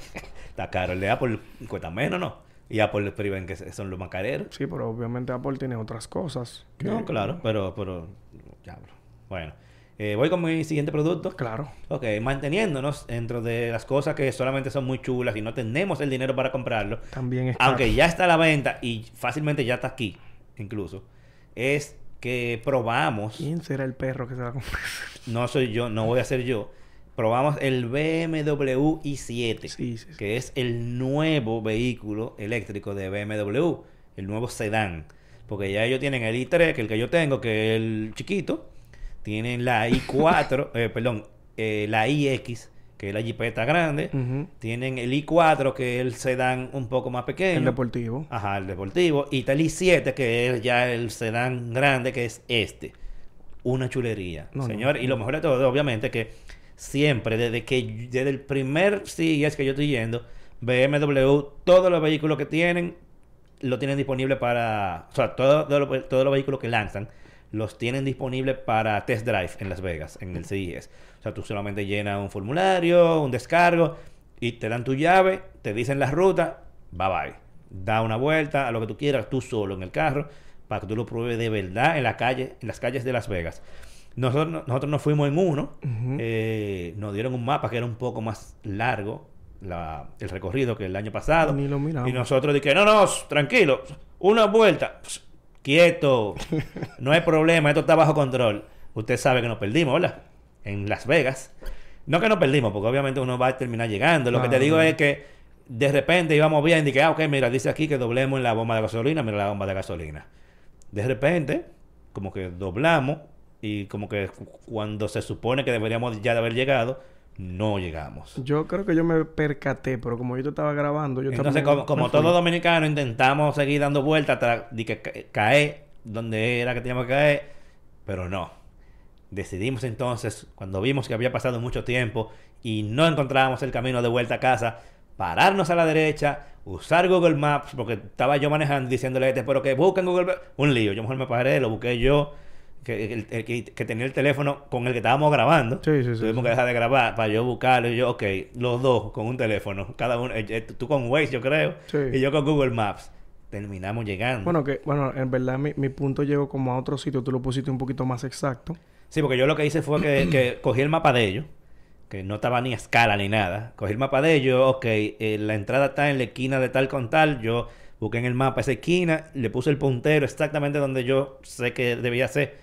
está caro. El de Apple cuesta menos, ¿no? Y Apple priven que son los más careros. Sí, pero obviamente Apple tiene otras cosas. que- No, claro, pero, pero, diablo. Bueno, eh, voy con mi siguiente producto. Claro. Ok, manteniéndonos dentro de las cosas que solamente son muy chulas y no tenemos el dinero para comprarlo. También es caro. aunque ya está a la venta y fácilmente ya está aquí, incluso, es que probamos, ¿Quién será el perro que se va a comprar? no soy yo, no voy a ser yo, probamos el BMW i7, Sí, sí, sí. que es el nuevo vehículo eléctrico de BMW, el nuevo sedán. Porque ya ellos tienen el i3, que es el que yo tengo, que es el chiquito. Tienen la i4, eh, perdón, eh, la iX, que es la jipeta grande. Tienen el i4, que es el sedán un poco más pequeño. El deportivo. Ajá, el deportivo. Y está el i7, que es ya el sedán grande, que es este. Una chulería, No, no. señor. Y lo mejor de todo, obviamente, que siempre, desde que desde el primer CES que yo estoy yendo, BMW, todos los vehículos que tienen, lo tienen disponible para... O sea, todo- todo lo- todos los vehículos que lanzan, los tienen disponibles para test drive en Las Vegas, en el CES. O sea, tú solamente llenas un formulario, un descargo, y te dan tu llave, te dicen la ruta, bye bye. Da una vuelta a lo que tú quieras, tú solo en el carro, para que tú lo pruebes de verdad en la calle, en las calles de Las Vegas. Nosotros, nosotros nos fuimos en uno, eh, nos dieron un mapa que era un poco más largo, la- el recorrido que el año pasado. Ni lo miramos. Y nosotros dije, no, no, tranquilo, una vuelta, quieto, no hay problema, esto está bajo control. Usted sabe que nos perdimos, ¿verdad? En Las Vegas. No que nos perdimos, porque obviamente uno va a terminar llegando. Lo que te digo es que de repente íbamos bien y dije, ah, ok, mira, dice aquí que doblemos en la bomba de gasolina, mira la bomba de gasolina. De repente, como que doblamos y como que cu- cuando se supone que deberíamos ya de haber llegado, no llegamos. Yo creo que yo me percaté, pero como yo te estaba grabando, yo Entonces, como, como me fui. todo dominicano, intentamos seguir dando vueltas hasta de que ca- caer donde era que teníamos que caer, pero no. Decidimos entonces, cuando vimos que había pasado mucho tiempo y no encontrábamos el camino de vuelta a casa, pararnos a la derecha, usar Google Maps, porque estaba yo manejando diciéndole a este, pero que busquen Google Maps. Un lío. Yo mejor me paré, lo busqué yo, que, el- que, que tenía el teléfono con el que estábamos grabando. Sí, sí, sí, Tuvimos sí. que dejar de grabar para yo buscarlo. Y yo, ok, los dos con un teléfono. Cada uno, eh, eh, tú con Waze, yo creo, Sí. y yo con Google Maps. Terminamos llegando. Bueno, que, bueno, en verdad mi, mi punto llegó como a otro sitio, tú lo pusiste un poquito más exacto. Sí, porque yo lo que hice fue que, que cogí el mapa de ellos que no estaba ni a escala ni nada. Cogí el mapa de ellos, ok, eh, la entrada está en la esquina de tal con tal, yo busqué en el mapa esa esquina, le puse el puntero exactamente donde yo sé que debía ser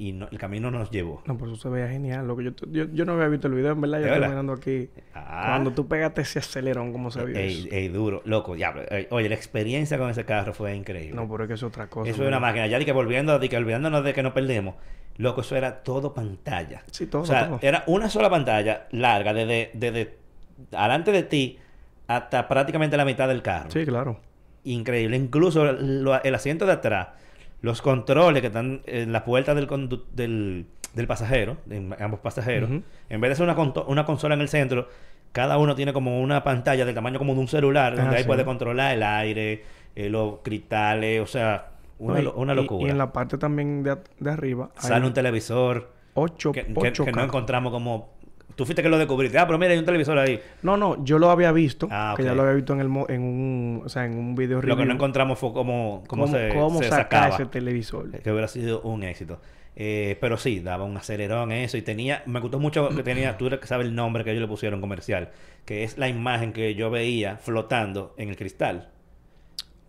y no, el camino nos llevó. No, por eso se veía genial. Lo que yo, yo, yo no había visto el video, en verdad, yo ¿De estoy mirando aquí. Ah. Cuando tú pegaste ese acelerón, ¿cómo se vio Ey, ey, duro, loco, diablo. Oye, la experiencia con ese carro fue increíble. No, pero es que es otra cosa. eso es una ¿verdad? máquina. Ya di que volviendo, di que olvidándonos de que no perdemos. Loco, eso era todo pantalla. Sí, todo, O sea, todo. era una sola pantalla larga, desde, desde adelante de ti hasta prácticamente la mitad del carro. Sí, claro. Increíble. Incluso lo- el asiento de atrás, los controles que están en la puerta del, del, del pasajero, de ambos pasajeros, en vez de ser una, una consola en el centro, cada uno tiene como una pantalla del tamaño como de un celular, donde Ah, ahí puede controlar el aire, eh, los cristales, o sea, una, No, y- lo- una y- locura. Y, en la parte también de, de arriba hay Sale un televisor ocho, que, que- no encontramos como... Tú fuiste que lo descubriste. Ah, pero mira, hay un televisor ahí. No, no, yo lo había visto, Ah, que ya lo había visto en el mo- en un, o sea, en un video Lo que review. no encontramos fue cómo, cómo, cómo, se, cómo se sacar sacaba. ese televisor. que hubiera sido un éxito. Eh, pero sí, daba un acelerón eso y tenía, me gustó mucho que tenía, tú que sabes el nombre que ellos le pusieron comercial, que es la imagen que yo veía flotando en el cristal.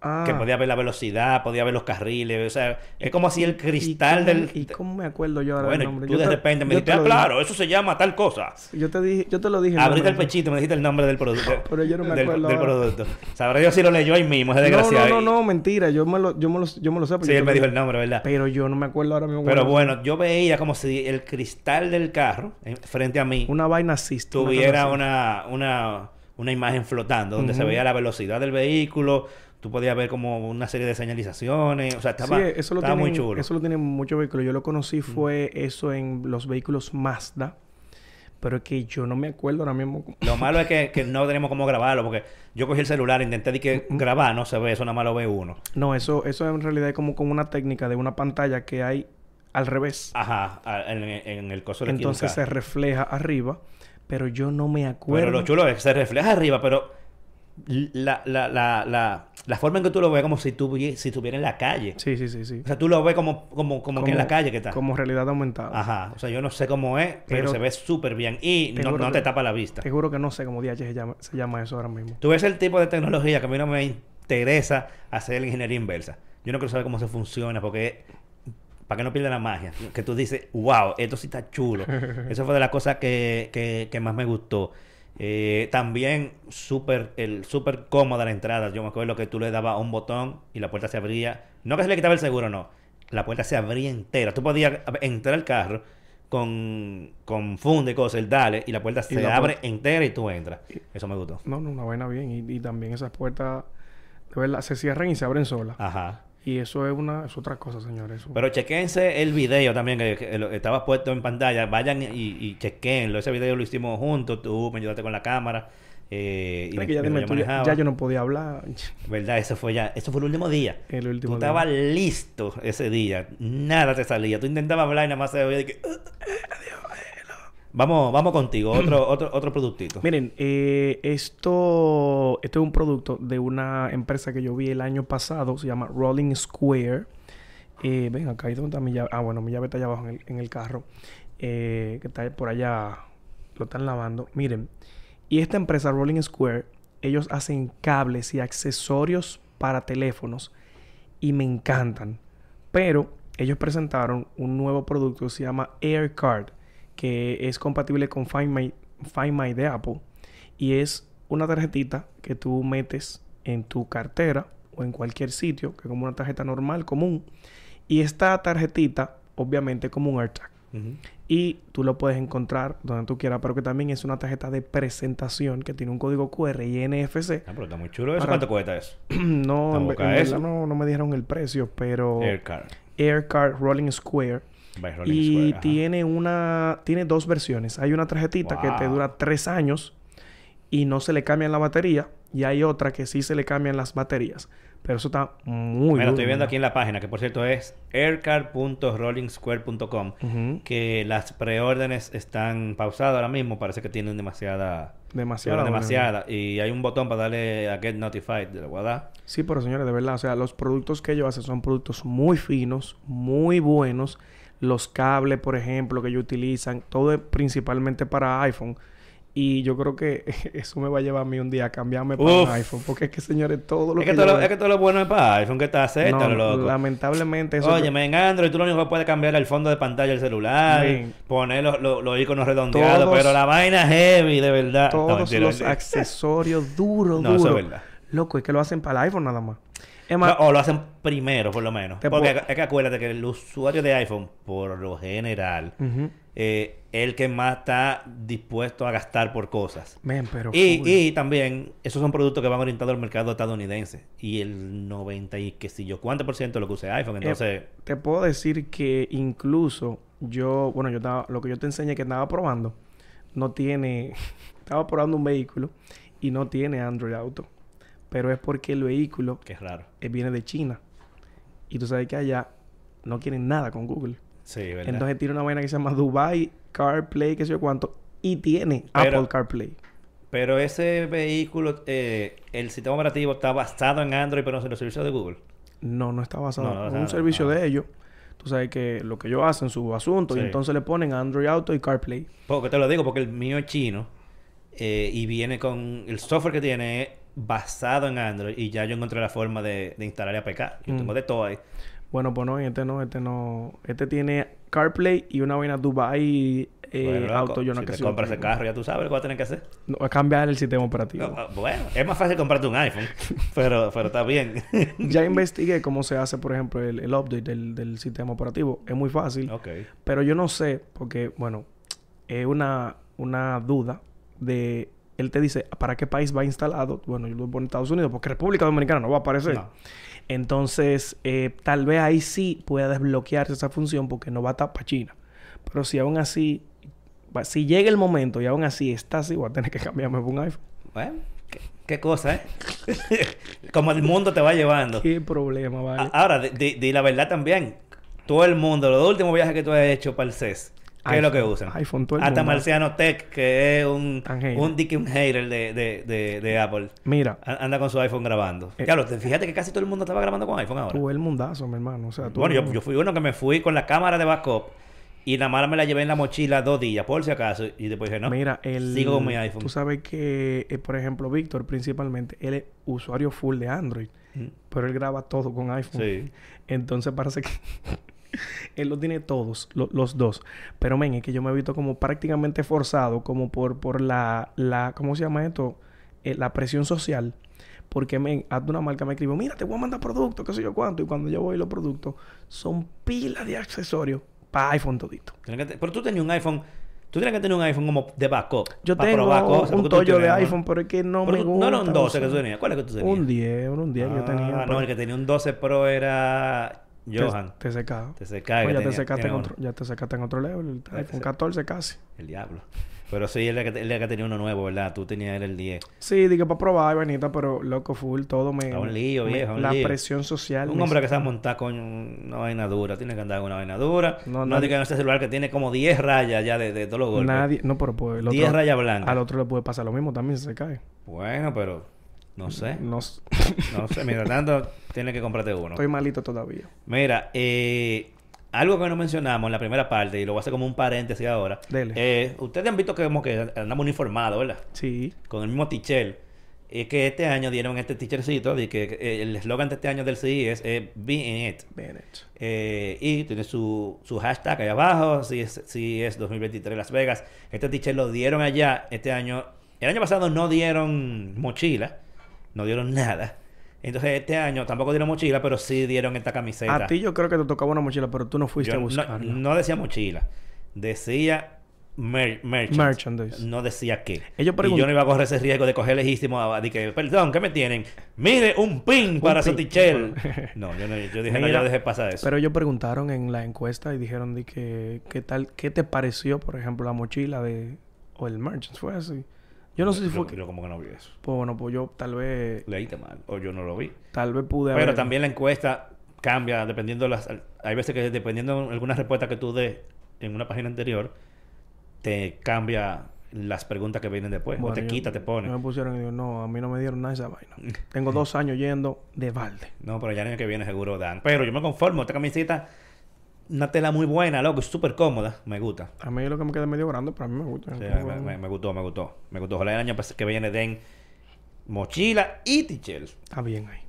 Ah, Que podía ver la velocidad, podía ver los carriles, o sea, es como si el cristal ¿y del... ¿Y cómo me acuerdo yo ahora bueno, nombre? tú Yo de te- repente me dijiste, te ah, claro, eso se llama tal cosa. Yo te dije, yo te lo dije. Abriste el pechito, me dijiste el nombre del producto. Pero yo no me del, acuerdo del producto. Sabrá yo si lo leyó ahí mismo, No, desgraciado. no, no, no, mentira. Yo me lo, yo me lo, yo me lo sé. porque Sí, él me dijo el nombre, ¿verdad? Pero yo no me acuerdo ahora mismo. Pero bueno, yo veía como si el cristal del carro, en- frente a mí, Una vaina cosa tuviera una, una, una imagen flotando, donde se veía la velocidad del vehículo, tú podías ver como una serie de señalizaciones, o sea, estaba, sí, eso lo estaba muy chulo. Eso lo tienen muchos vehículos. Yo lo conocí fue eso en los vehículos Mazda. Pero es que yo no me acuerdo ahora mismo. Lo malo es que, que no tenemos cómo grabarlo, porque yo cogí el celular, intenté de que grabar, no se ve, eso nada más lo ve uno. No, eso, eso en realidad es como, como una técnica de una pantalla que hay al revés. Ajá, en, en el coso de Entonces se refleja arriba. Pero yo no me acuerdo. Pero lo chulo es que se refleja arriba, pero la, la, la, la, la forma en que tú lo ves como si, tuvi- si estuviera en la calle. Sí, sí, sí, sí. O sea, tú lo ves como, como, como, que en la calle que está. Como realidad aumentada. Ajá. O sea, yo no sé cómo es, pero, Pero- se ve súper bien. Y Te no, no que- te tapa la vista. Te juro que no sé cómo DH se llama, se llama eso ahora mismo. Tú ves el tipo de tecnología que a mí no me interesa hacer la ingeniería inversa. Yo no quiero saber cómo se funciona porque... Para que no pierda la magia. Que tú dices, wow, esto sí está chulo. Eso fue de las cosas que, que, que más me gustó. Eh, también súper el súper cómoda la entrada. Yo me acuerdo que tú le dabas un botón y la puerta se abría. No que se le quitaba el seguro, no. La puerta se abría entera. Tú podías entrar al carro con, con funde y cosas, el dale, y la puerta se la abre puerta- entera y tú entras. Eso me gustó. No, no, una vaina bien. Y, y también esas puertas, de verdad, se cierran y se abren solas. Ajá. Y eso es una es otra cosa, señores. Eso- Pero chequense el video también, que, que lo- estaba puesto en pantalla. Vayan y, y chequenlo. Ese video lo hicimos juntos. Tú me ayudaste con la cámara. Eh, y que ya, tú, ya, yo no podía hablar. ¿Verdad? Eso fue ya. Eso fue el último día. El último Tú día. estabas listo ese día. Nada te salía. Tú intentabas hablar y nada más se oía de que... Vamos, vamos contigo. Otro, otro, otro productito. Miren, eh, esto, esto es un producto de una empresa que yo vi el año pasado, se llama Rolling Square. Eh, ven acá, ¿y dónde está mi llave? Ah, bueno, mi llave está allá abajo en el, en el carro, eh, que está por allá, lo están lavando. Miren, y esta empresa Rolling Square, ellos hacen cables y accesorios para teléfonos y me encantan. Pero ellos presentaron un nuevo producto que se llama AirCard, que es compatible con Find My, Find My de Apple. Y es una tarjetita que tú metes en tu cartera o en cualquier sitio, que es como una tarjeta normal, común. Y esta tarjetita, obviamente, es como un AirTag. Y tú lo puedes encontrar donde tú quieras, pero que también es una tarjeta de presentación que tiene un código QR y NFC. Ah, pero está muy chulo. ¿Eso Para- cuánto cuesta eso? no, en, eso. no, no me dijeron el precio, pero Aircard. AirCard Rolling Square. Y Square, tiene una, tiene dos versiones. Hay una tarjetita que te dura tres años y no se le cambian la batería. Y hay otra que sí se le cambian las baterías. Pero eso está muy duro, estoy viendo aquí en la página, que por cierto es aircard.rollingsquare.com, Ujú. que las preórdenes están pausadas ahora mismo. Parece que tienen demasiada... Demasiada. bueno. demasiada. Y hay un botón para darle a Get Notified. ¿Le voy a dar? Sí, pero señores, de verdad, o sea, los productos que ellos hacen son productos muy finos, muy buenos. Los cables, por ejemplo, que ellos utilizan, todo es principalmente para iPhone. Y yo creo que eso me va a llevar a mí un día a cambiarme para un iPhone. Porque es que, señores, todo lo Es que, que, todo lo, es que todo lo bueno es para iPhone, que está acepta, No, loco. lamentablemente eso... Oye, en Android tú lo único que puedes cambiar el fondo de pantalla del celular, poner los, los- los iconos redondeados, Todos- pero la vaina heavy, de verdad. No, todos mentira, los mentira. accesorios duros, No, eso duros. es verdad. Loco, es que lo hacen para el iPhone nada más. Es No, o lo hacen primero, por lo menos. Porque puedo- es que acuérdate que el usuario de iPhone, por lo general, ujú. eh, es el que más está dispuesto a gastar por cosas. Pero Y, y también, esos son productos que van orientados al mercado estadounidense. Y el 90 y qué sé yo, ¿cuánto por ciento es lo que usa iPhone? Entonces, te puedo decir que incluso yo, bueno, yo estaba, lo que yo te enseñé que estaba probando, no tiene, estaba probando un vehículo y no tiene Android Auto. Pero es porque el vehículo qué raro. eh, viene de China. Y tú sabes que allá no quieren nada con Google. Sí, ¿verdad? Entonces tiene una vaina que se llama Dubai CarPlay, qué sé yo cuánto, y tiene Pero- Apple CarPlay. Pero ese vehículo, eh, el sistema operativo está basado en Android, pero no en los servicios de Google. No, no está basado No, no en un servicio ah. de ellos. Tú sabes que lo que ellos hacen, su asunto, y entonces le ponen Android Auto y CarPlay. Porque te lo digo, porque el mío es chino eh, y viene con el software que tiene es basado en Android y ya yo encontré la forma de, de instalar APK. Yo Mm. tengo de todo ahí. Bueno, pues no, este no, este no. Este tiene CarPlay y una vaina Dubai eh, Bueno, Auto. Yo no si te compras ese carro, ya tú sabes lo que vas a tener que hacer. No, es cambiar el sistema operativo. No, ah, bueno, es más fácil comprarte un iPhone, pero, pero está bien. ya investigué cómo se hace, por ejemplo, el, el update del, del sistema operativo. Es muy fácil. ok. Pero yo no sé, porque, bueno, es una, una duda de... Él te dice, ¿para qué país va instalado? Bueno, yo lo pongo en Estados Unidos, porque República Dominicana no va a aparecer. No. Entonces, eh, tal vez ahí sí pueda desbloquearse esa función porque no va a estar para China. Pero si aún así, si llega el momento y aún así está así, voy a tener que cambiarme por un iPhone. Bueno, qué, qué cosa, ¿eh? Como el mundo te va llevando. ¿Qué problema, vale? A- Ahora, di la verdad también. Todo el mundo, los últimos viajes que tú has hecho para el CES, ¿qué es lo que usan? iPhone, todo el Hasta mundo. Marciano Tech, que es un, hater. un dick y un hater de, de, de, de Apple. Mira, Anda con su iPhone grabando. Eh. Claro, te- fíjate que casi todo el mundo estaba grabando con iPhone ahora. tú el mundazo, mi hermano. O sea, tú... Bueno, yo, yo fui uno que me fui con la cámara de backup y la mala me la llevé en la mochila dos días, por si acaso. Y después dije, no, Mira, el... sigo con mi iPhone. Tú sabes que, eh, por ejemplo, Víctor, principalmente, él es usuario full de Android. Mm, Pero él graba todo con iPhone. Sí. Entonces parece que él lo tiene todos, lo- los dos. Pero men, es que yo me he visto como prácticamente forzado, como por, por la, la, ¿cómo se llama esto? Eh, la presión social. Porque men, haz una marca me escribió, mira, te voy a mandar productos, qué sé yo cuánto. Y cuando yo voy los productos, son pilas de accesorios para iPhone todito. Pero tú tenías un iPhone, tú tienes que tener un iPhone como de backup. Yo para tengo probar cosas, un tollo de iPhone, pero es que no Pero me gusta. No era un 12 que tú tenías. ¿Cuál es que tú tenías? Un 10, era un 10 que yo tenía. Ah, pero no, el que tenía un 12 Pro era Johan. Te, te secaba. Te se cae. Oye, que ya, te secaste en otro, ya te secaste en otro level. El iPhone se- 14 casi. El diablo. Pero sí, él era que, él era que tenía uno nuevo, ¿verdad? Tú tenías él el 10. Sí, dije para probar, Benita, pero loco full, todo me... A un lío, me- viejo, a un La lío. presión social. Un hombre que se va a montar con una vaina dura, tiene que andar con una vaina dura. No, No, nadie- diga ese celular que tiene como 10 rayas ya de, de todos los golpes. Nadie... No, pero pues... el 10 otro- rayas blancas. Al otro le puede pasar lo mismo también se cae. Bueno, pero no sé. No... No sé, mientras tanto, tienes que comprarte uno. Estoy malito todavía. Mira, eh, algo que no mencionamos en la primera parte, y lo voy a hacer como un paréntesis ahora. Dele. Eh, ustedes han visto que, como que andamos uniformados, ¿verdad? Sí. Con el mismo tichel. Es que este año dieron este teachercito de que eh, el eslogan de este año del CIS es Be in it. Bennett. Eh, y tiene su, su hashtag ahí abajo, si es, si es 2023 Las Vegas. Este t-shirt lo dieron allá este año. El año pasado no dieron mochila, no dieron nada. Entonces este año tampoco dieron mochila, pero sí dieron esta camiseta. A ti yo creo que te tocaba una mochila, pero tú no fuiste Yo a buscarla. no decía mochila, decía mer-. Merchandise. No decía qué. Ellos y yo no iba a correr ese riesgo de coger legítimo a, de que, perdón, ¿qué me tienen? Mire, un pin para su t-shirt. No, yo, no, yo dije, no, yo dejé pasar eso. Pero ellos preguntaron en la encuesta y dijeron de que qué tal, qué te pareció, por ejemplo, la mochila de o el merchant fue así. Yo no sé si Yo- fue yo como que no vi eso. pues bueno, pues yo tal vez Leíste mal, o yo no lo vi. tal vez pude Pero haber- también la encuesta cambia dependiendo las... Hay veces que dependiendo de alguna respuesta que tú des en una página anterior, te cambia las preguntas que vienen después. Bueno, o te yo- quita, te pone. Me pusieron y digo, no, a mí no me dieron nada de esa vaina. Tengo dos años yendo de balde. No, pero ya el año que viene seguro dan. Pero yo me conformo. Esta camiseta una tela muy buena, loco, es súper cómoda, me gusta. A mí lo que me queda medio grande, pero a mí me gusta. Sí, me, me- me gustó, me gustó. Me gustó. Ojalá el año que viene den mochila y t-shirt. Está bien ahí.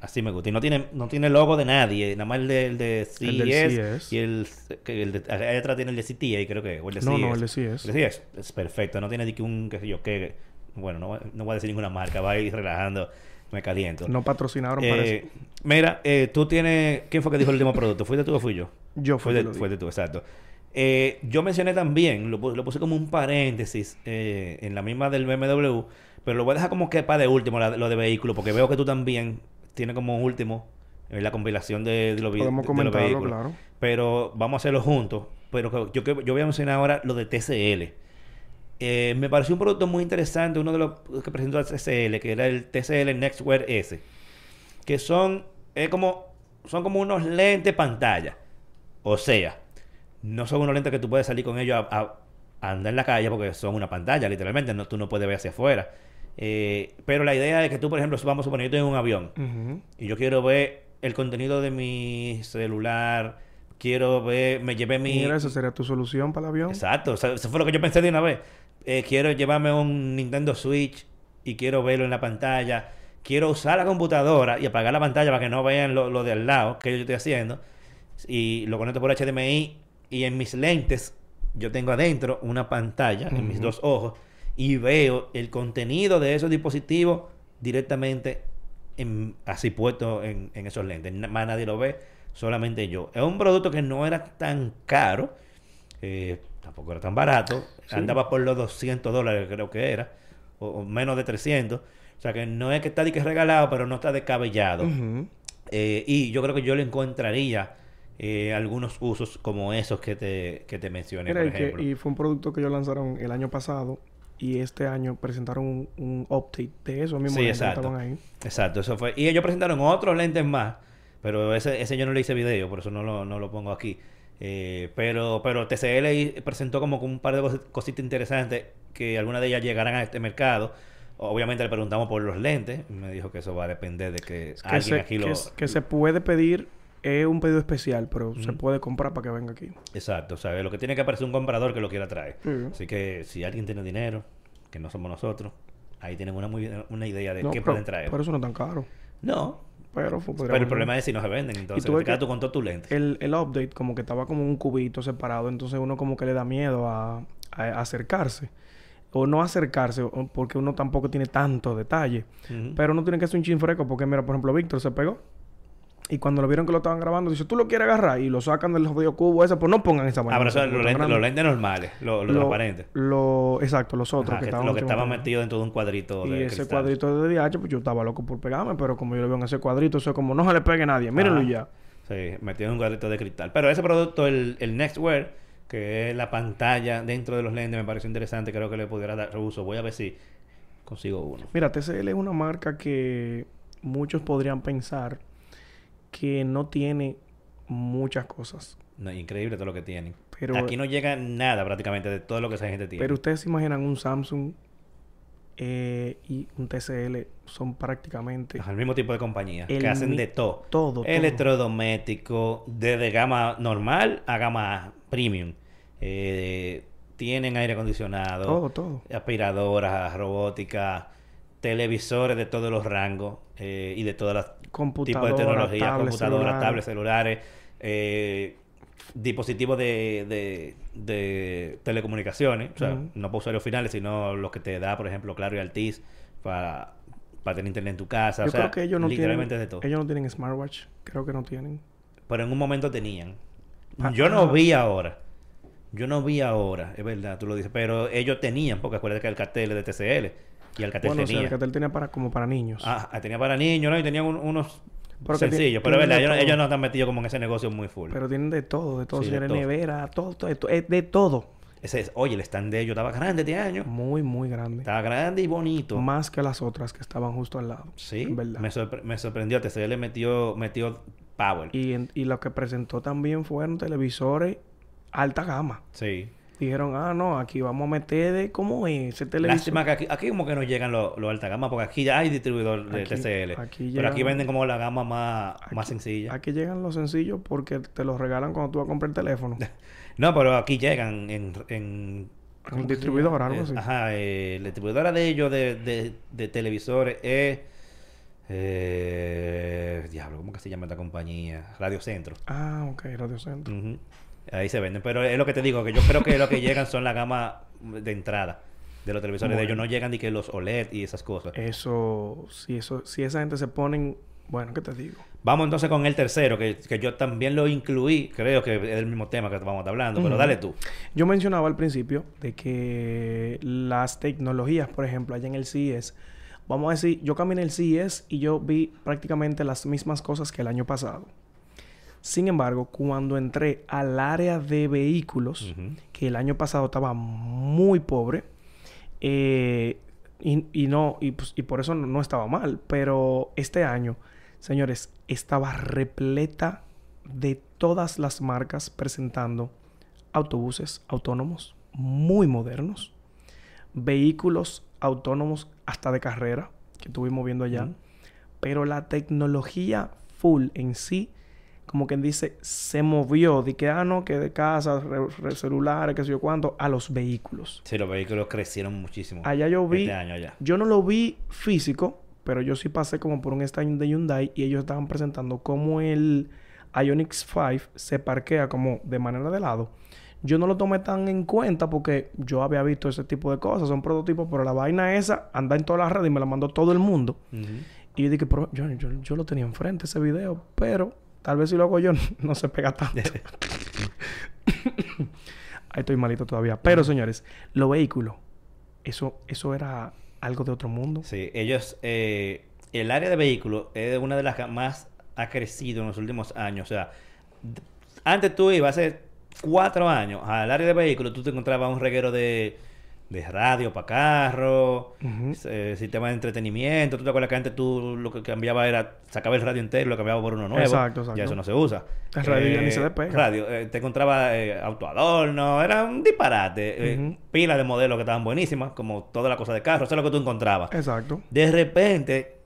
Así me gusta. Y no tiene, no tiene logo de nadie. Nada más el de, el de CES. El del CES. Y el, que el de, allá atrás tiene el de CTA, creo que. O el de No, no, CES. el de CES. El de es perfecto. No tiene ni que un, qué sé yo, qué. Bueno, no, no voy a decir ninguna marca. Va a ir relajando. Me caliento. No patrocinaron, Eh, parece. mira, eh, tú tienes... ¿Quién fue que dijo el último producto? ¿Fuiste tú o fui yo? Yo fui Fuiste, fuiste tú, exacto. Eh, yo mencioné también, lo, pu- lo puse como un paréntesis eh, en la misma del BMW, pero lo voy a dejar como que para de último la- lo de vehículo, porque veo que tú también tienes como último eh, la compilación de, de los Podemos de- de los comentarlo, vehículos. claro. Pero vamos a hacerlo juntos. Pero yo, que- yo voy a mencionar ahora lo de TCL. Eh, me pareció un producto muy interesante, uno de los que presentó TCL, que era el TCL Nextwear S. Que son, es como, son como unos lentes pantalla. O sea, no son unos lentes que tú puedes salir con ellos a, a- a andar en la calle porque son una pantalla, literalmente. No, tú no puedes ver hacia afuera. Eh, pero la idea es que tú, por ejemplo, vamos a suponer, yo estoy en un avión y yo quiero ver el contenido de mi celular, quiero ver, me llevé mi... Mira, esa sería tu solución para el avión. Exacto, o sea, eso fue lo que yo pensé de una vez. Eh, quiero llevarme un Nintendo Switch y quiero verlo en la pantalla. Quiero usar la computadora y apagar la pantalla para que no vean lo, lo de al lado que yo estoy haciendo. Y lo conecto por HDMI y en mis lentes yo tengo adentro una pantalla en mis dos ojos y veo el contenido de esos dispositivos directamente en- así puesto en, en esos lentes. Más nadie lo ve, solamente yo. Es un producto que no era tan caro, eh, tampoco era tan barato, Sí. andaba por los 200 dólares creo que era, o, o menos de 300. O sea que no es que está de que regalado, pero no está descabellado. Eh, y yo creo que yo le encontraría eh, algunos usos como esos que te, que te mencioné, Mira, por que- ejemplo. y fue un producto que ellos lanzaron el año pasado y este año presentaron un, un update de eso mismo. Sí, que exacto. ahí. Exacto, eso fue. Y ellos presentaron otros lentes más, pero ese, ese yo no le hice video, por eso no lo, no lo pongo aquí. Eh, pero, pero TCL presentó como un par de cos- cositas interesantes que algunas de ellas llegarán a este mercado. Obviamente le preguntamos por los lentes. Me dijo que eso va a depender de que, Que, alguien se, aquí lo... que, s- que se puede pedir, es un pedido especial, pero se puede comprar para que venga aquí. Exacto, o sea, lo que tiene que aparecer un comprador que lo quiera traer. Sí. Así que si alguien tiene dinero, que no somos nosotros, ahí tienen una muy una idea de No, qué pero- pueden traer. Pero eso no es tan caro. no, Pero, el problema es si no se venden, entonces tú ves te quedas que tú con todo tu lente. el, el update como que estaba como un cubito separado, entonces uno como que le da miedo a, a acercarse. O no acercarse, porque uno tampoco tiene tanto detalle. Pero uno tiene que ser un chin fresco, porque mira, por ejemplo, Víctor se pegó. Y cuando lo vieron que lo estaban grabando, dice, tú lo quieres agarrar y lo sacan del jodido cubo ese, pues no pongan esa vaina. Ah, pero eso, los, lentes, grande". los lentes normales, los, Lo- transparentes. lo- exacto, los otros Ajá, que estaban lo que mucho más estaba grandes. metido dentro de un cuadrito Y de ese cristal. cuadrito de DH, pues yo estaba loco por pegarme, pero como yo lo veo en ese cuadrito, eso es como no se le pegue a nadie, mírenlo Ajá. ya. Sí, metido en un cuadrito de cristal. Pero ese producto, el, el Nextwear, que es la pantalla dentro de los lentes, me pareció interesante. Creo que le pudiera dar uso. Voy a ver si consigo uno. Mira, TCL es una marca que muchos podrían pensar que no tiene muchas cosas. No, increíble todo lo que tienen. Pero, Aquí no llega nada prácticamente de todo lo que esa gente tiene. pero ustedes se imaginan un Samsung eh, y un TCL son prácticamente Al mismo tipo de compañía. El Que hacen de todo. todo, todo. Electrodoméstico, desde gama normal a gama premium. Eh, tienen aire acondicionado. todo, todo. aspiradoras, robótica, televisores de todos los rangos eh, y de todas las tipos de Computadoras, tecnología, computadoras, celulares. tablets, celulares, eh, dispositivos de, de, de telecomunicaciones, o sea, no para usuarios finales, sino los que te da, por ejemplo, Claro y Altiz para, para tener internet en tu casa, Yo o sea, creo que ellos no tienen, literalmente de todo. ellos no tienen smartwatch, creo que no tienen. Pero en un momento tenían. Ah, Yo no ah. vi ahora. Yo no vi ahora, es verdad, tú lo dices, pero ellos tenían, porque acuérdate que el cartel es de TCL y el cartel Bueno, o sea, tenía. el cartel tenía para como para niños. Ah, tenía para niños, ¿no? Y tenían un- unos Pero que ti- sencillos. Pero verdad, de ellos, no están metidos como en ese negocio muy full. Pero tienen de todo, de todo, Sí, de todo. nevera, todo, todo, es de todo. Ese es, oye, el stand de ellos estaba grande este año. Muy, muy grande. Estaba grande y bonito. Más que las otras que estaban justo al lado. Sí, en verdad. me, sorpre- me sorprendió. TCL metió, metió Power. Y, en- y lo que presentó también fueron televisores alta gama. Sí. Dijeron, ah, no, aquí vamos a meter de cómo es ese televisor. Lástima que aquí, aquí como que no llegan los los alta gama, porque aquí ya hay distribuidor de TCL. aquí pero aquí venden como la gama más, más sencilla. Aquí llegan los sencillos porque te los regalan cuando tú vas a comprar el teléfono. No, pero aquí llegan en... en un distribuidor, algo así. Ajá, eh, la distribuidora de ellos de, de, de televisores es... Eh, diablo, ¿cómo que se llama esta compañía? Radio Centro. Ah, ok, Radio Centro. Ujú. Ahí se venden. Pero es lo que te digo, que yo creo que lo que llegan son la gama de entrada de los televisores de ellos. No llegan ni que los OLED y esas cosas. Eso, si eso, si esa gente se ponen, bueno, ¿qué te digo? Vamos entonces con el tercero, que, que yo también lo incluí. Creo que es el mismo tema que vamos a estar hablando. Pero dale tú. Yo mencionaba al principio de que las tecnologías, por ejemplo, allá en el CES, vamos a decir, yo caminé el CES y yo vi prácticamente las mismas cosas que el año pasado. Sin embargo, cuando entré al área de vehículos, que el año pasado estaba muy pobre, eh, y, y no, y, pues, y por eso no, no estaba mal, pero este año, señores, estaba repleta de todas las marcas presentando autobuses autónomos muy modernos, vehículos autónomos hasta de carrera, que estuvimos viendo allá, pero la tecnología full en sí, como quien dice, se movió de que, ah, no, que de casa, re- re- celulares, qué sé yo cuánto, a los vehículos. Sí, los vehículos crecieron muchísimo. Allá yo vi, Este año allá. yo no lo vi físico, pero yo sí pasé como por un stand de Hyundai y ellos estaban presentando cómo el Ionix 5 se parquea como de manera de lado. Yo no lo tomé tan en cuenta porque yo había visto ese tipo de cosas, son prototipos, pero la vaina esa anda en todas las redes y me la mandó todo el mundo. Y yo dije, pero yo, yo, yo lo tenía enfrente ese video, pero tal vez si lo hago yo no se pega tanto. Ahí estoy malito todavía. Pero señores, los vehículos, eso, eso era algo de otro mundo. Sí, ellos, eh, el área de vehículos es una de las que más ha crecido en los últimos años. O sea, antes tú ibas hace cuatro años al área de vehículos, tú te encontrabas un reguero de, de radio para carro, eh, sistema de entretenimiento. Tú te acuerdas que antes tú lo que cambiaba era, sacaba el radio entero y lo cambiaba por uno nuevo. Exacto, exacto. Ya eso no se usa. El radio ya ni se despega. Radio, eh, te encontraba eh, autoadorno, era un disparate. eh. Pilas de modelos que estaban buenísimas, como toda la cosa de carro, eso es lo que tú encontrabas. Exacto. De repente,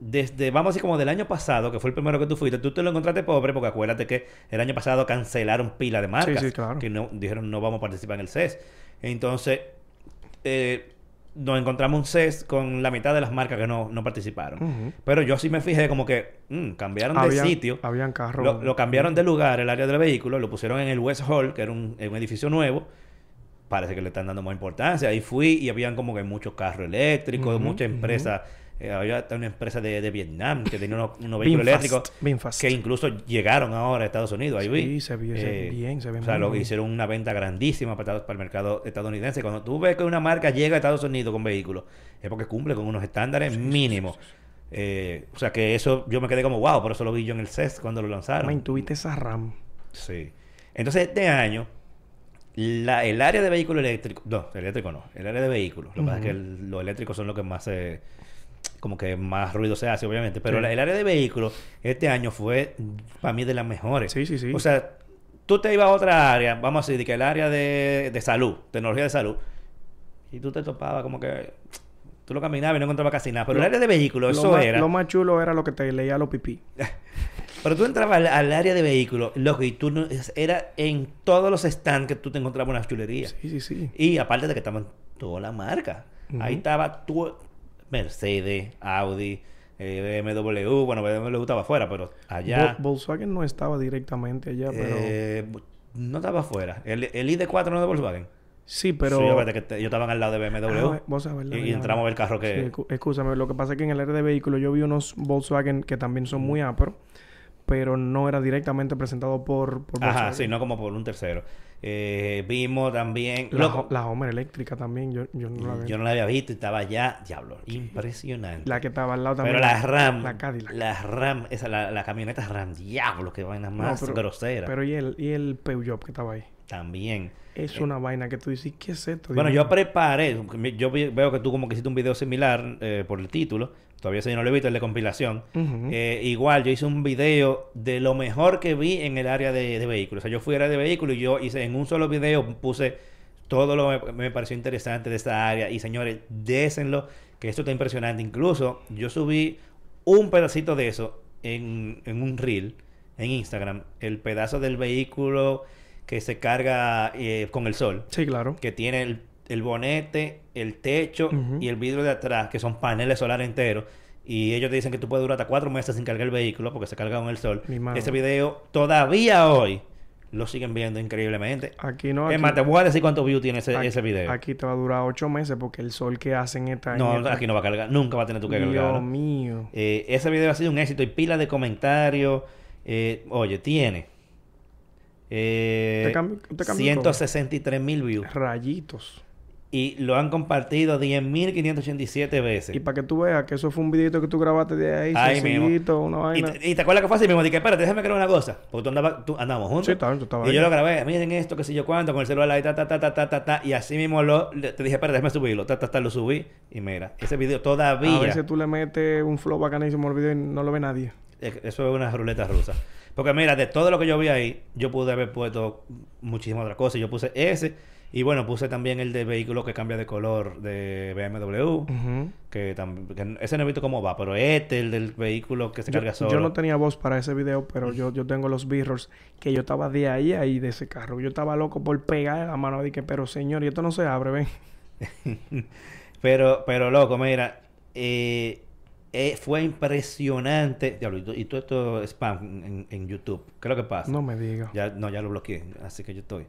desde, vamos a decir como del año pasado, que fue el primero que tú fuiste, tú te lo encontraste pobre, porque acuérdate que el año pasado cancelaron pila de marcas. Sí, sí, claro. Que no, dijeron no vamos a participar en el CES. Entonces, eh, nos encontramos un CES con la mitad de las marcas que no, no participaron. Pero yo sí me fijé como que mm, cambiaron Habían- de sitio. Habían carros. Lo, lo cambiaron de lugar, el área del vehículo, lo pusieron en el West Hall, que era un, un edificio nuevo. Parece que le están dando más importancia. Ahí fui y habían como que muchos carros eléctricos, Ujú, muchas empresas. Eh, había una empresa de, de Vietnam que tenía unos, vehículos eléctricos que incluso llegaron ahora a Estados Unidos. Ahí vi. Sí, se ve- se ve bien, se ve O sea, lo, bien. hicieron una venta grandísima para, para el mercado estadounidense. Cuando tú ves que una marca llega a Estados Unidos con vehículos, es porque cumple con unos estándares mínimos. Eh, o sea, que eso yo me quedé como, wow, por eso lo vi yo en el CES cuando lo lanzaron. Man, tuviste esa RAM. Sí. Entonces, este año, la, el área de vehículos eléctricos, no, eléctrico no, el área de vehículos. Lo que pasa es que el- los eléctricos son los que más se, como que más ruido se hace, obviamente. Pero Sí. la- el área de vehículos este año fue, para mí, de las mejores. Sí, sí, sí. O sea, tú te ibas a otra área, vamos a decir, que el área de, de salud, tecnología de salud, y tú te topabas como que tú lo caminabas y no encontrabas casi nada. Pero Lo- el área de vehículos, lo, eso más, era. lo más chulo era lo que te leía los pipí. Pero tú entrabas al, al área de vehículos, loco, y tú no, era en todos los stands que tú te encontrabas unas chulerías. Sí, sí, sí. Y aparte de que estaban todas las marcas. Ahí estaba tu Mercedes, Audi, eh, BMW. Bueno, BMW estaba afuera, pero allá Vol- Volkswagen no estaba directamente allá, pero... eh, no estaba afuera. El, el ID4 no es de Volkswagen. sí, pero... Sí, que te- yo estaba al lado de BMW. Ah, vos sabés, la y, entramos a ver el carro Sí, que... escúchame, lo que pasa es que en el área de vehículos yo vi unos Volkswagen que también son muy áperos, pero no era directamente presentado por, por Ajá, Volkswagen. sí, no como por un tercero. Eh, vimos también... La, loco, la Homer eléctrica también, yo, yo no la vi. yo no la había visto y estaba allá, diablo, impresionante. La que estaba al lado también. Pero la RAM, La Cadillac. la RAM, esa, la, la camioneta RAM, diablo, que vaina No, más pero- grosera. Pero y el, y el Peugeot que estaba ahí. También. Es una vaina que tú dices, ¿qué es esto? Eh. Bueno, yo preparé, yo veo que tú como que hiciste un video similar eh, por el título, todavía ese yo no lo he visto, el de compilación. Eh, igual, yo hice un video de lo mejor que vi en el área de, de vehículos. O sea, yo fui al área de vehículos y yo hice en un solo video, puse todo lo que me pareció interesante de esta área. Y señores, désenlo, que esto está impresionante. Incluso yo subí un pedacito de eso en, en un reel en Instagram. El pedazo del vehículo que se carga eh, con el sol. Sí, claro. Que tiene el, el bonete, el techo y el vidrio de atrás, que son paneles solares enteros. Y ellos te dicen que tú puedes durar hasta cuatro meses sin cargar el vehículo porque se carga con el sol. Ese video todavía hoy lo siguen viendo increíblemente. Aquí no. es más, te voy a decir cuántos views tiene ese, aquí- ese video. Aquí te va a durar ocho meses porque el sol que hacen está en no, esta- aquí no va a cargar. Nunca va a tener tú que Dios cargarlo. mío. Eh, ese video ha sido un éxito y pila de comentarios. Eh, oye, tiene eh, Te cambio- te cambio todo. 163 mil views Rayitos. Y lo han compartido 10.587 veces. Y para que tú veas que eso fue un videito que tú grabaste de ahí, Ahí mismo. sencillito, una Y, vaina. te- y te acuerdas que fue así mismo, dije, espérate, déjame creer una cosa. Porque tú andabas, tú andamos juntos. Sí, estaba- tú estabas y ahí. yo lo grabé, miren esto, que sé yo cuánto, con el celular ahí, ta, ta, ta, ta, ta, ta, ta. Y así mismo lo, te dije, espérate, déjame subirlo, ta, ta, ta, lo subí. Y mira, ese video todavía. A veces tú le metes un flow bacanísimo al video y no lo ve nadie. Eh, Eso es una ruleta rusa. Porque mira, de todo lo que yo vi ahí, yo pude haber puesto muchísimas otras cosas. Yo puse ese. Y bueno, puse también el de vehículo que cambia de color de BMW. Que, que ese no he visto cómo va, pero este, el del vehículo que se Yo, carga solo. yo no tenía voz para ese video, pero yo, yo tengo los birros que yo estaba de ahí a ahí de ese carro. Yo estaba loco por pegar la mano. Dije, pero señor, y esto no se abre, ven. pero, pero loco, mira, eh, eh, fue impresionante. Diablo, y, to- y todo esto es spam en, en YouTube. ¿Qué es lo que pasa? No me diga. Ya, no, ya lo bloqueé, así que yo estoy.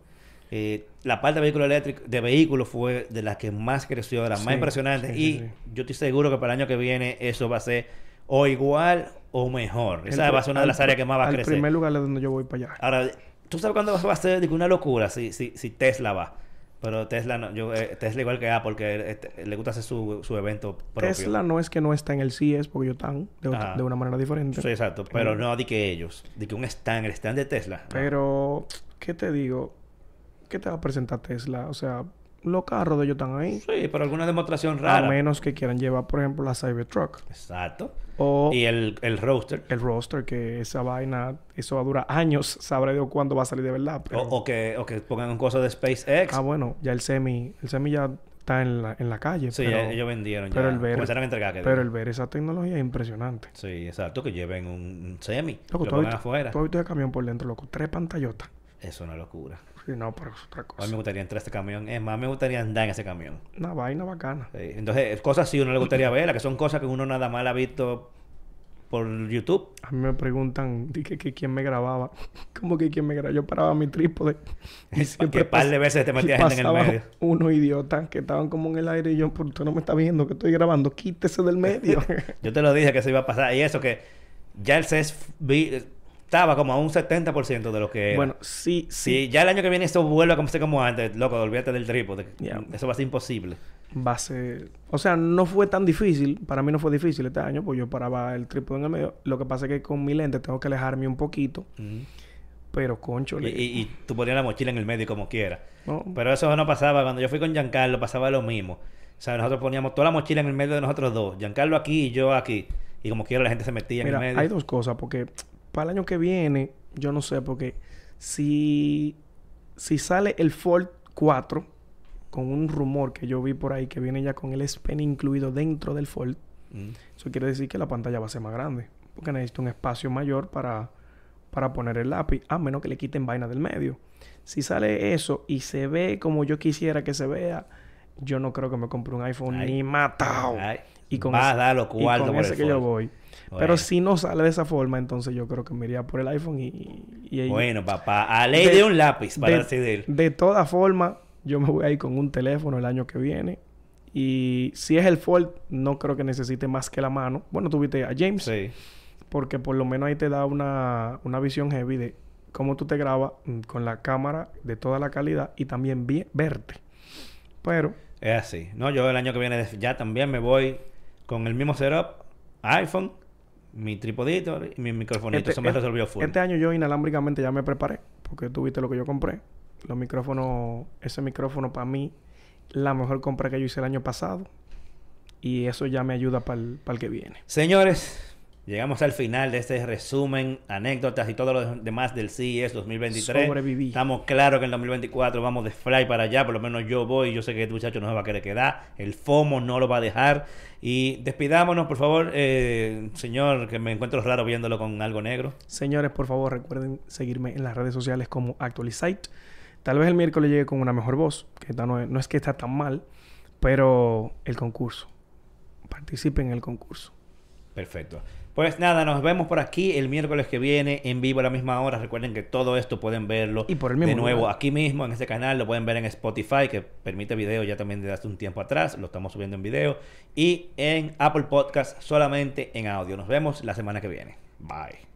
Eh, la parte de vehículo eléctrico, de vehículos fue de la que más creció, de la Sí, más impresionante. sí, y sí, yo estoy seguro que para el año que viene eso va a ser o igual o mejor. Esa va a ser una de las áreas que más va a crecer. primer lugar es donde yo voy para allá. Ahora, ¿tú sabes cuándo va a ser Digo, una locura si, si, si Tesla va? Pero Tesla, no, yo, eh, Tesla igual que Apple, que este, le gusta hacer su, su evento propio. Tesla no es que no está en el CES porque ellos están de, de una manera diferente. Sí, exacto. Pero no di que ellos. Di que un stand, el stand de Tesla. Pero, ¿qué te digo? ¿Qué te va a presentar Tesla? O sea, los carros de ellos están ahí. Sí, pero alguna demostración A rara. menos que quieran llevar, por ejemplo, la Cybertruck. Exacto. O Y el, el roaster. el roster, que esa vaina, eso va a durar años. Sabré Dios cuándo va a salir de verdad. O, Pero... o que, o que pongan un coso de SpaceX. Ah, bueno, ya el semi, el semi ya está en la, en la calle. sí, pero, ya- ellos vendieron pero ya. el ver- Comenzaron a entregar. que pero el ver esa tecnología es impresionante. Sí, exacto. Que lleven un, un semi. Loco, lo tú pongan afuera. tú has visto el camión por dentro, loco. Tres pantallotas. Es una locura. Sí, no, pero es otra A mí cosa. me gustaría entrar a este camión. Es más, me gustaría andar en ese camión. Una vaina bacana. Sí, Entonces, cosas así uno le gustaría verlas, que son cosas que uno nada más ha visto por YouTube. A mí me preguntan que, que quién me grababa. ¿Cómo que quién me grababa? Yo paraba mi trípode. Y que par de veces te metía gente en el medio. Unos idiotas que estaban como en el aire y yo, pero usted no me está viendo que estoy grabando. Quítese del medio. Yo te lo dije que se iba a pasar. Y eso que ya el CES vi- estaba como a un 70% de lo que era. bueno, sí, sí. Si ya el año que viene esto vuelve a ser como antes, loco, olvídate del trípode. Eso va a ser imposible. Va a ser... O sea, no fue tan difícil. Para mí no fue difícil este año, pues yo paraba el trípode en el medio. Lo que pasa es que con mi lente tengo que alejarme un poquito. Pero, concho, Y, y- y tú ponías la mochila en el medio como quieras. no, Pero eso no pasaba. Cuando yo fui con Giancarlo, pasaba lo mismo. O sea, nosotros poníamos toda la mochila en el medio de nosotros dos. Giancarlo aquí y yo aquí. Y como quiera la gente se metía Mira, en el medio. hay dos cosas, porque para el año que viene, yo no sé, porque si, si sale el Ford 4, con un rumor que yo vi por ahí que viene ya con el S Pen incluido dentro del Ford, Mm. eso quiere decir que la pantalla va a ser más grande, porque necesito un espacio mayor para, para poner el lápiz, a menos que le quiten vaina del medio. Si sale eso y se ve como yo quisiera que se vea, yo no creo que me compre un iPhone Ay. ni matado. Ay, Y con va a ese- dar los y cuartos con por ese el que yo Ford. voy. Bueno. Pero si no sale de esa forma, entonces yo creo que me iría por el iPhone y... Bueno, papá, a ley de, De- un lápiz para de, decidir. de todas formas, yo me voy a ir con un teléfono el año que viene. Y si es el Fold, no creo que necesite más que la mano. Bueno, tuviste a James, Sí. porque por lo menos ahí te da una, una visión heavy de cómo tú te grabas mm, con la cámara de toda la calidad y también verte. Pero, Es así. No, yo el año que viene ya también me voy con el mismo setup, iPhone, mi tripodito y mi microfonito. este, Eso me este- resolvió full. este año yo inalámbricamente ya me preparé, porque tú viste lo que yo compré. Los micrófonos, ese micrófono para mí, la mejor compra que yo hice el año pasado. Y eso ya me ayuda para el, que viene. Señores, Llegamos al final de este resumen, anécdotas y todo lo demás del CES 2023. Sobreviví. Estamos claros que en 2024 vamos de fly para allá, por lo menos yo voy, yo sé que este muchacho no se va a querer quedar, el FOMO no lo va a dejar. Y despidámonos, por favor, eh, señor, que me encuentro raro viéndolo con algo negro. Señores, por favor, recuerden seguirme en las redes sociales como Actualizite. Tal vez el miércoles llegue con una mejor voz, que esta no, es, no es que está tan mal, pero el concurso. Participen en el concurso. Perfecto. Pues nada, nos vemos por aquí el miércoles que viene en vivo a la misma hora. Recuerden que todo esto pueden verlo Y por el mismo de nuevo lugar. aquí mismo en este canal. Lo pueden ver en Spotify, que permite video ya también desde hace un tiempo atrás. Lo estamos subiendo en video. Y en Apple Podcast solamente en audio. Nos vemos la semana que viene. Bye.